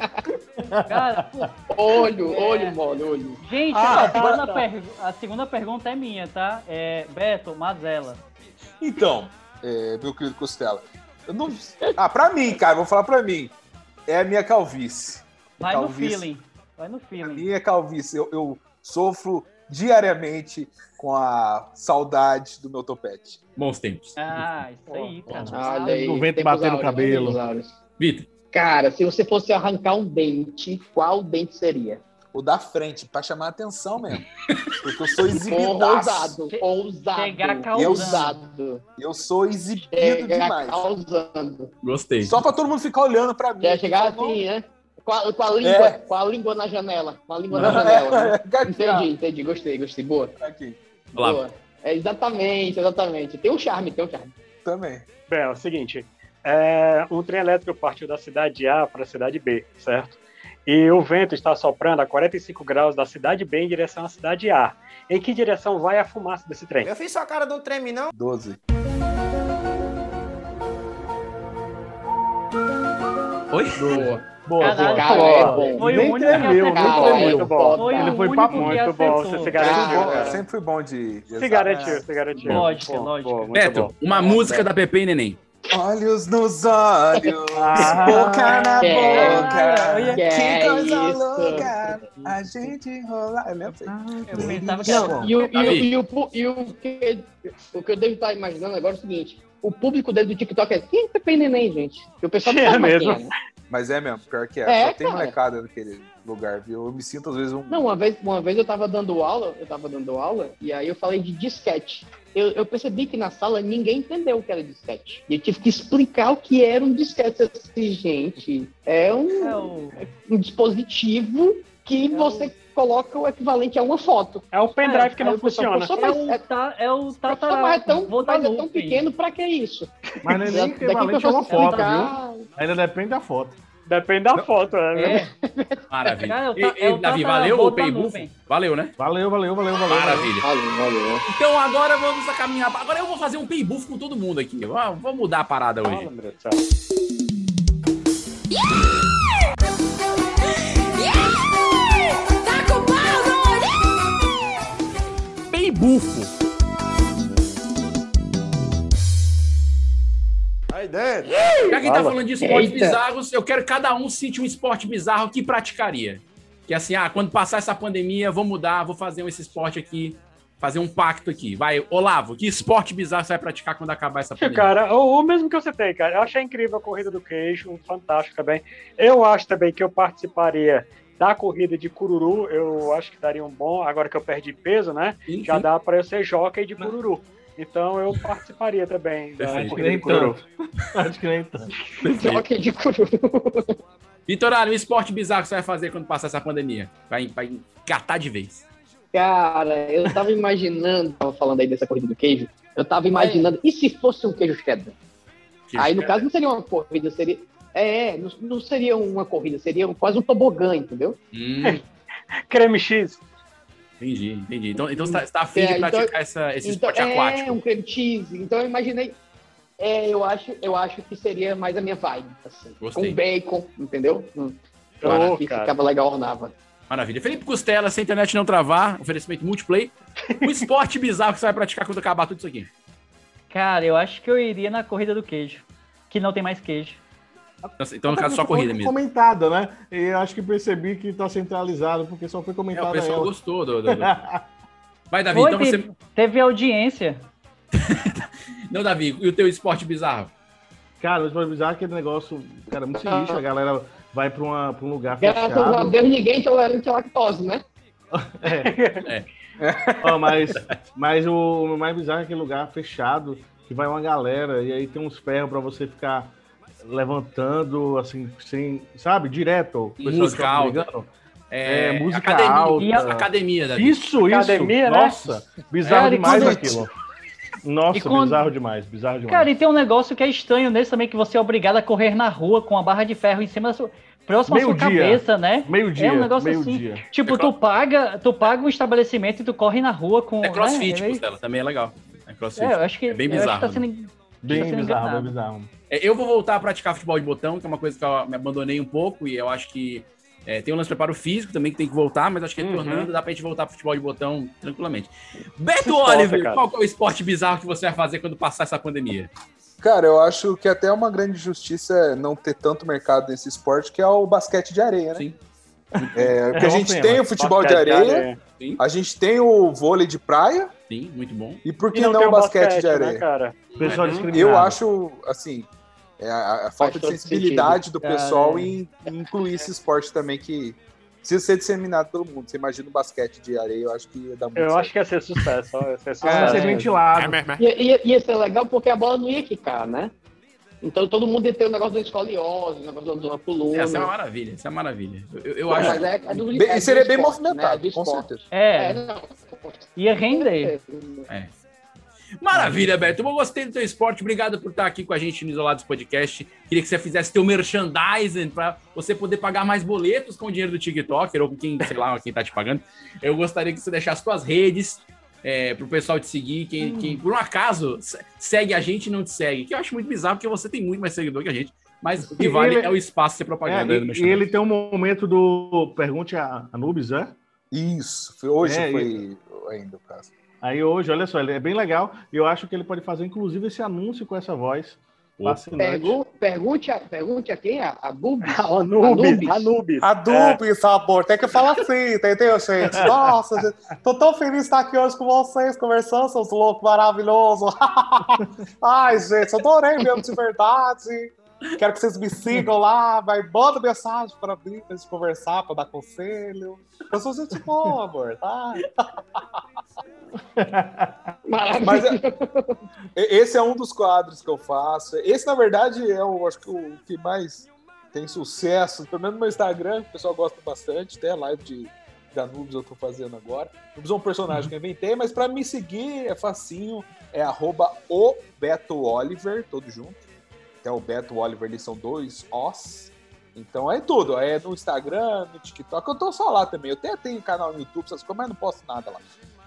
Cara, Olho, É. olho, mole, olho. gente, Ah, a, segunda tá. pergu- a segunda pergunta é minha, tá? É, Beto, mazela. Então, é, meu querido Costela. Eu não... Ah, pra mim, cara, vou falar pra mim. É a minha calvície. Vai no Calvície. feeling. Vai no A feeling. minha calvície. Eu, eu sofro diariamente com a saudade do meu topete. Bons tempos. Ah, isso aí, cara. Olha aí. O vento batendo no áureos, cabelo. Vitor, Cara, se você fosse arrancar um dente, qual dente seria? O da frente, pra chamar a atenção mesmo. Porque eu sou Porra, exibidaço. ousado, ousado. Chegar causando. Ousado. Eu sou exibido Chegar demais. causando. gostei. Só pra todo mundo ficar olhando pra mim. Quer chegar assim, né? Com a, com a língua, É. com a língua na janela. Com a língua Não, na janela. né? é, Entendi, entendi. Gostei, gostei. Boa. Aqui, Olá. Boa. É, exatamente, exatamente. Tem um charme, tem um charme. também. Bem, é o seguinte. É, um trem elétrico partiu da cidade A para a cidade B, certo? E o vento está soprando a 45 graus da cidade B em direção à cidade A. Em que direção vai a fumaça desse trem? Eu fiz sua cara do treme, não? 12. Oi? Boa. Boa, Caralho, boa. Cara, foi- é bom. Foi Nem o único que tremeu, acertou. tremeu. Muito bom. Foi Ele foi papo que Muito bom, você se garantiu, cara. sempre fui bom de. Se garantiu, se garantiu. Lógica, Bom, lógica. Beto, bom. uma música da Pepe e Neném. Olhos nos olhos, Ah, boca na que boca. olha, que que coisa isso. louca. A gente enrolar. Eu lembro. Eu pensava que Não, era e, o, e, o, e, o, e o que, o que eu devo estar imaginando agora é o seguinte: o público dele do TikTok é quem é Pepe Neném, gente? Porque o pessoal não É sabe mais mesmo. quem é, né? Mas é mesmo, pior que é. É, Só tem cara. molecada naquele lugar, viu? Eu me sinto às vezes um. Não, uma vez, uma vez eu tava dando aula, eu tava dando aula, e aí eu falei de disquete. Eu, eu percebi que na sala ninguém entendeu o que era disquete. E eu tive que explicar o que era um disquete. Disse, gente, é um, É o- um dispositivo que você coloca o equivalente a uma foto. É o pendrive que Aí não pessoal, funciona. "Professor, É mas o, é, ta, é o mas é tão, mas é tão pequeno, pra que isso? Mas não é nem que equivalente a uma foto, explicar- viu? Ainda depende da foto. Depende da foto, né? É, Maravilha. Cara, é E- e, é o Davi, valeu o Paybuff? Valeu, né? Valeu, valeu, valeu, valeu. Maravilha. Valeu, valeu. Então agora vamos caminhar. Agora eu vou fazer um paybuff com todo mundo aqui. Vamos mudar a parada hoje. Fala, meu Deus do céu. Paybufo. Aí dentro. Já que tá Fala. falando de esportes Eita. bizarros, eu quero que cada um cite um esporte bizarro que praticaria. Que assim, ah, quando passar essa pandemia, vou mudar, vou fazer esse esporte aqui, fazer um pacto aqui. Vai, Olavo, que esporte bizarro você vai praticar quando acabar essa pandemia? Cara, o, o mesmo que você tem, cara. Eu achei incrível a corrida do queijo, fantástico também. Eu acho também que eu participaria da corrida de cururu. Eu acho que daria um bom, agora que eu perdi peso, né? Sim, Já sim. dá para eu ser jockey de cururu. Então eu participaria também da Perfeito. Acho que nem tanto. Acho que nem tanto. Jockey de cururu. Vitorano, o esporte bizarro que você vai fazer quando passar essa pandemia? Vai, vai engatar de vez. Cara, eu tava imaginando, tava falando aí dessa corrida do queijo, eu tava imaginando, e se fosse um queijo cheddar? aí, no caso, não seria uma corrida, seria. É, não, não seria uma corrida, seria quase um tobogã, entendeu? Hum, Creme X. entendi, entendi. Então, então você tá, você tá afim de É, então- praticar essa, esse então, esporte é, aquático. um creme cheese. Então eu imaginei. É, eu acho, eu acho que seria mais a minha vibe, assim. Gostei. Com bacon, entendeu? Hum, Claro, acho que cara. ficava legal, ornava. Maravilha. Felipe Costela, sem internet não travar, oferecimento multiplay. O esporte bizarro que você vai praticar quando acabar tudo isso aqui. Cara, eu acho que eu iria na corrida do queijo. Que não tem mais queijo. Então, Então, no caso, só corrida mesmo. Comentada, né? E eu acho que percebi que tá centralizado, porque só foi É, comentada o pessoal ela. gostou do. do- do- Vai, Davi, Foi, então teve, você. teve audiência. Não, Davi, e o teu esporte bizarro? Cara, mas pode bizarro aquele negócio, cara, muito sinistro. A galera vai pra, uma, pra um lugar Graças a fechado. Deus ninguém tolerante à lactose, né? É. Ó, mas, mas o mais bizarro é aquele lugar fechado, que vai uma galera, e aí tem uns ferros pra você ficar levantando, assim, sem, sabe, direto. brigando. É, É, música academia, alta. e academia, Davi. Isso, isso. Academia, né? Nossa, bizarro É, demais quando- aquilo. Nossa, quando- bizarro demais, bizarro demais. Cara, e tem um negócio que é estranho nesse também, que você é obrigado a correr na rua com a barra de ferro em cima da sua. Próximo à sua Meio-dia. cabeça, né? Meio-dia, É um negócio assim. meio-dia. Tipo, tu paga, tu paga um estabelecimento e tu corre na rua com. É crossfit, né? Costela, também é legal. É crossfit. É, eu acho que, É bem eu acho bizarro. que tá sendo, né? Bem bizarro, bem enganado. bizarro. É, Eu vou voltar a praticar futebol de botão, que é uma coisa que eu me abandonei um pouco, e eu acho que é, tem um lance de preparo físico também que tem que voltar, mas acho que retornando dá pra gente voltar pro futebol de botão tranquilamente. Beto Esforça, Oliver, cara. qual que é o esporte bizarro que você vai fazer quando passar essa pandemia? Cara, eu acho que até uma grande justiça não ter tanto mercado nesse esporte, que é o basquete de areia, né? Sim. É, porque É a gente tem o futebol de Basquete de areia, areia. Sim, a gente tem o vôlei de praia, sim, muito bom. e por que E não, não tem o basquete, de né, areia? cara? Pessoal Uhum. discriminado. eu acho, assim, é a, a falta de sensibilidade do Cara, pessoal é. em, em incluir esse esporte também que precisa ser disseminado pelo mundo. Você imagina o basquete de areia, eu acho que ia dar muito Eu certo. acho que ia ser sucesso. ó, Ia ser É, sucesso. ser ventilado. Ia, ia, ia ser legal porque a bola não ia quicar, né? Então todo mundo ia ter o negócio da escoliose, o negócio da coluna. Essa é uma maravilha, essa é uma maravilha. Eu, eu- eu Mas acho. é- é do- Bem- é e seria do bem esporte, movimentado, né? Do com certeza. É, É, não. Ia render. Maravilha, Beto. Eu gostei do teu esporte. Obrigado por estar aqui com a gente no Isolados Podcast. Queria que você fizesse teu merchandising para você poder pagar mais boletos com o dinheiro do TikToker ou com quem, sei lá, quem tá te pagando. Eu gostaria que você deixasse suas redes é, pro pessoal te seguir. Quem, quem, por um acaso, se- segue a gente e não te segue. Que eu acho muito bizarro, porque você tem muito mais seguidor que a gente. Mas o que vale ele- é o espaço ser É, propaganda. no e, e ele tem um momento do Pergunte a Anubis, é? Isso, hoje É, foi ainda o caso. Aí hoje, olha só, ele é bem legal. E eu acho que ele pode fazer, inclusive, esse anúncio com essa voz. Pergu pergunte, a, pergunte a quem? A, a Bubis? Anubis, Anubis. Anubis, amor, tem que falar assim, entendeu, gente? Nossa, gente, tô tão feliz de estar aqui hoje com vocês, conversando, seus loucos maravilhosos. Ai, gente, adorei mesmo de verdade. Quero que vocês me sigam lá, vai, manda mensagem para mim, pra gente conversar, para dar conselho. Eu sou gente boa, amor, tá? Mas é- esse é um dos quadros que eu faço. Esse, na verdade, é o, acho que o que mais tem sucesso, pelo menos no meu Instagram, o pessoal gosta bastante, até a live de, de Anubis eu tô fazendo agora. Anubis é um personagem que eu inventei, mas para me seguir é facinho, é arroba o Beto Oliver, todo junto. Até o Beto Oliver, eles são dois Os. Então é tudo, é no Instagram, no TikTok, eu tô só lá também. Eu até tenho canal no YouTube, essas coisas, mas não posto nada lá.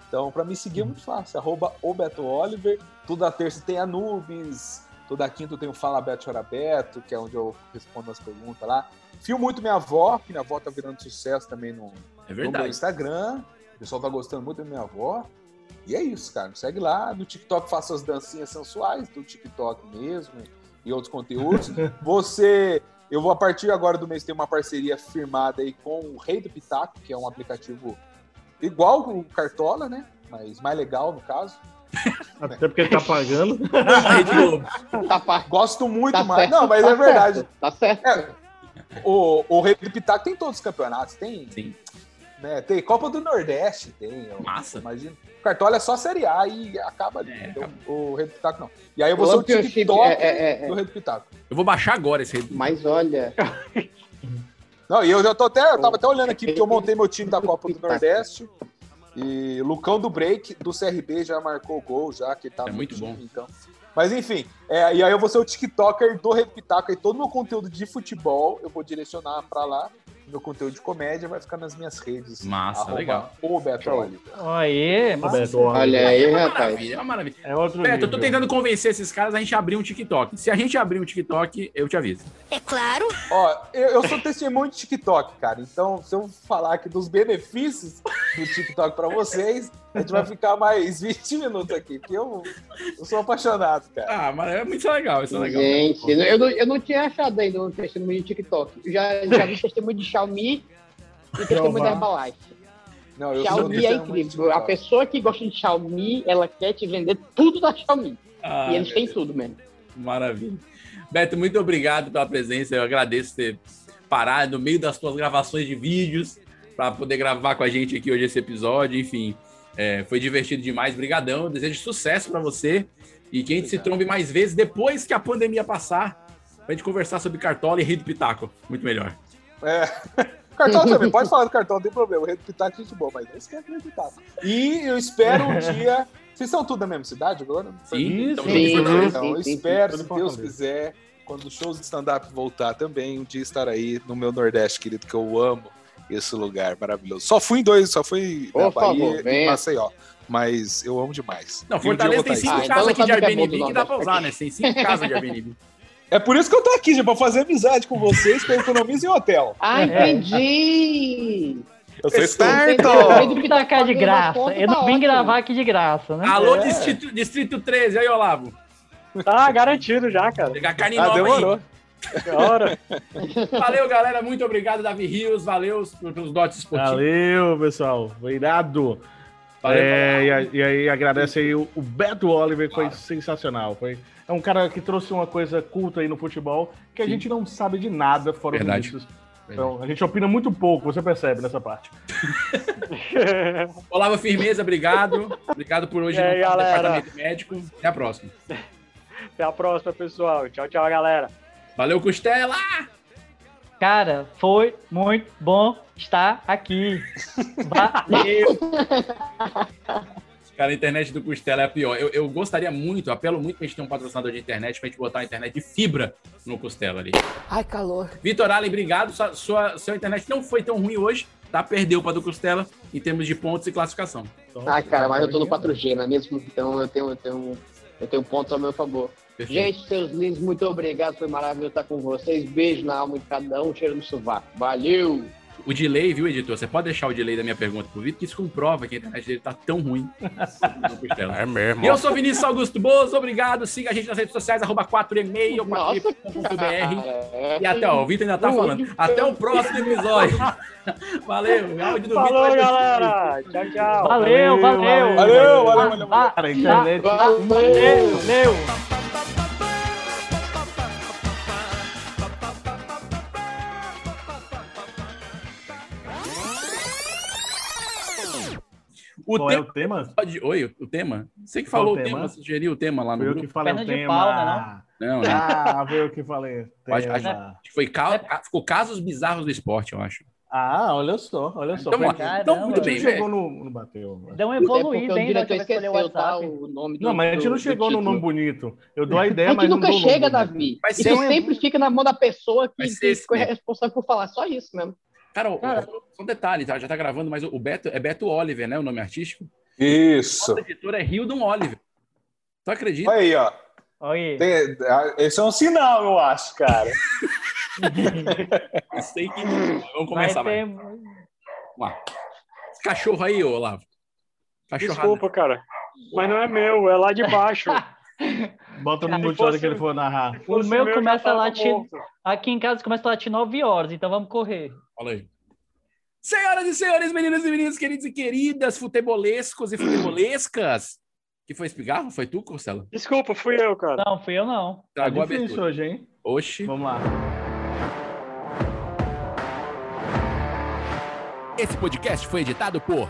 Então, para me seguir é muito fácil, arroba o Beto Oliver. Toda terça tem Anubis, toda quinta tem o Fala Beto Chora Beto, que é onde eu respondo as perguntas lá. Fio muito minha avó, que minha avó tá virando sucesso também no, É no meu Instagram. O pessoal tá gostando muito da minha avó. E é isso, cara. Me segue lá. No TikTok faço as dancinhas sensuais do TikTok mesmo e outros conteúdos. Você, eu vou a partir agora do mês ter uma parceria firmada aí com o Rei do Pitaco, que é um aplicativo igual o Cartola, né? Mas mais legal no caso. Até porque ele tá pagando. Gosto muito Tá mais. certo, Não, mas tá é verdade. certo, Tá certo. É, o, o Rei do Pitaco tem todos os campeonatos. Tem, Né, tem Copa do Nordeste, tem. Massa. Imagina. O Cartola é só Série A e acaba ali. entendeu? O Rei do Pitaco não. E aí eu O vou ser o TikTok é- é- é- do Rei do Pitaco. Eu vou baixar agora esse Rei do Mas olha. Não, e eu já tô até, eu tava até olhando aqui, porque eu montei meu time da Copa do Nordeste. E Lucão do Break, do CRB, já marcou o gol, já, que tá É muito time, bom. Então. Mas enfim, é, e aí eu vou ser o TikToker do Rei do Pitaco, e todo o meu conteúdo de futebol eu vou direcionar pra lá. Meu conteúdo de comédia vai ficar nas minhas redes. Massa, Arroba legal. O Beto Oliver. Aí, Beto, Olha aí, É rapaz. maravilha, é uma maravilha. É outro Beto, eu tô nível. tentando convencer esses caras a gente abrir um TikTok. Se a gente abrir um TikTok, eu te aviso. É claro. Ó, eu, eu sou testemunho de TikTok, cara. Então, se eu falar aqui dos benefícios do TikTok pra vocês, a gente vai ficar mais 20 minutos aqui, porque eu, eu sou apaixonado, cara. Ah, mas é muito legal, isso é legal. Gente, eu não, eu não tinha achado ainda um testemunho de TikTok. Eu já, já vi testemunho de Xiaomi e testemunho da Herbalife. Não, eu sou Xiaomi é incrível. A pessoa que gosta de Xiaomi, ela quer te vender tudo da Xiaomi. Ah, e eles têm tudo mesmo. Maravilha. Beto, muito obrigado pela presença. Eu agradeço ter parado no meio das tuas gravações de vídeos para poder gravar com a gente aqui hoje esse episódio. Enfim, é, foi divertido demais. Brigadão. Eu Desejo sucesso para você e que a gente se trombe mais vezes depois que a pandemia passar pra gente conversar sobre Cartola e Rei do Pitaco. Muito melhor. É. Cartola também, pode falar do cartola, não tem problema. O Pitaco é gente boa, mas não esquece do Rei do Pitaco. E eu espero um dia. Vocês são tudo da mesma cidade agora? Sim, então, sim, sim, então sim, eu sim, espero, sim. se Deus quiser, quando os shows de stand-up voltar também, um dia estar aí no meu Nordeste, querido, que eu amo esse lugar maravilhoso. Só fui em dois, só fui na favor, Bahia e venha. Maceió. Mas eu amo demais. Não, E um Fortaleza vou tem cinco aí. casas aqui de o que é Airbnb do que dá pra usar, né? Tem cinco casas de Airbnb. É por isso que eu tô aqui, gente, pra fazer amizade com vocês, que eu economizo em hotel. Ah, entendi! Eu sou esperto! Do Tá Pitaco cá de graça. Eu não vim gravar aqui de graça, né? Alô, É. Distrito, Distrito 13, aí, Olavo. Tá garantido já, cara. Pegar carne Ah, nova demorou. aí. Hora. Valeu, galera. Muito obrigado, Davi Rios. Valeu pelos dotes esportivos. Valeu, pessoal. Foi irado. Valeu, É, e, a- e aí agradece aí o, o Beto Oliver, que foi sensacional. Foi, é um cara que trouxe uma coisa culta aí no futebol que a Sim. gente não sabe de nada fora Verdade. do Vinícius. Então, a gente opina muito pouco, você percebe nessa parte. Olavo Firmeza, obrigado. Obrigado por hoje aí, no galera? departamento médico. Até a próxima. Até a próxima, pessoal. Tchau, tchau, galera. Valeu, Costela! Cara, foi muito bom estar aqui. Valeu. Cara, a internet do Costela é a pior. Eu, eu gostaria muito, apelo muito pra gente ter um patrocinador de internet pra gente botar a internet de fibra no Costela ali. Ai, calor. Vitor Allen, obrigado. Sua, sua, sua internet não foi tão ruim hoje, tá? Perdeu pra do Costela em termos de pontos e classificação. Ah, cara, mas eu tô no 4G, não é mesmo? Então eu tenho, eu tenho, eu tenho pontos ao meu favor. Perfeito. Gente, seus lindos, muito obrigado. Foi maravilhoso estar com vocês. Beijo na alma de cada um, cheiro no sovaco. Valeu! O delay, viu, editor? Você pode deixar o delay da minha pergunta pro Vitor, que isso comprova que a internet dele tá tão ruim. É mesmo. E eu sou Vinícius Augusto Bozo, obrigado. Siga a gente nas redes sociais, arroba 4e-mail, 4e.br. E até, ó, o Vitor ainda tá falando. Até o próximo episódio. Valeu, áudio do Falou, galera. Tchau, tchau. Valeu, valeu. Valeu, valeu, valeu. Ah, internet. Valeu, valeu. O Qual é tema... o tema? Pode- Oi, o tema? Você que Qual falou o tema? tema, sugeriu o tema lá no Foi eu que falei Perna o tema. pau, né, Não, né? Ah, foi eu que falei. Acho, acho- Tema. acho que foi ca- ca- ficou casos bizarros do esporte, eu acho. Ah, olha só, olha só. Então, então, muito a bem, gente chegou no, no bateu. Deu uma É porque evoluída, o hein? diretor esqueceu o tá, nome do Não, mas a gente não chegou no nome bonito. Eu dou a A ideia, gente mas não nunca chega. Davi. Vai Isso sempre fica na mão da pessoa que, foi responsável por falar. Só isso mesmo. Cara, o- só um detalhe, tá? Já tá gravando, mas o Beto é Beto Oliver, né? O nome artístico. Isso. O editor é Hildon Oliver. Tu acredita? Olha aí, ó. Aí. Tem- esse é um sinal, eu acho, cara. Eu sei que. Vamos começar, vai. ter... Vamos lá. Esse cachorro aí, ô Olavo. Cachorrada. Desculpa, cara. Mas não é meu, é lá de baixo. Bota no hora que ele for narrar. O meu já começa a latir. morto. Aqui em casa começa a latir 9 horas, então vamos correr. Fala aí. Senhoras e senhores, meninas e meninos, queridos e queridas, futebolescos e futebolescas. Que foi esse pigarro? Foi tu, Corcela? Desculpa, fui eu, cara. Não, fui eu não. Tá Tragou a difícil abertura. hoje, hein? Oxi. Vamos lá. Esse podcast foi editado por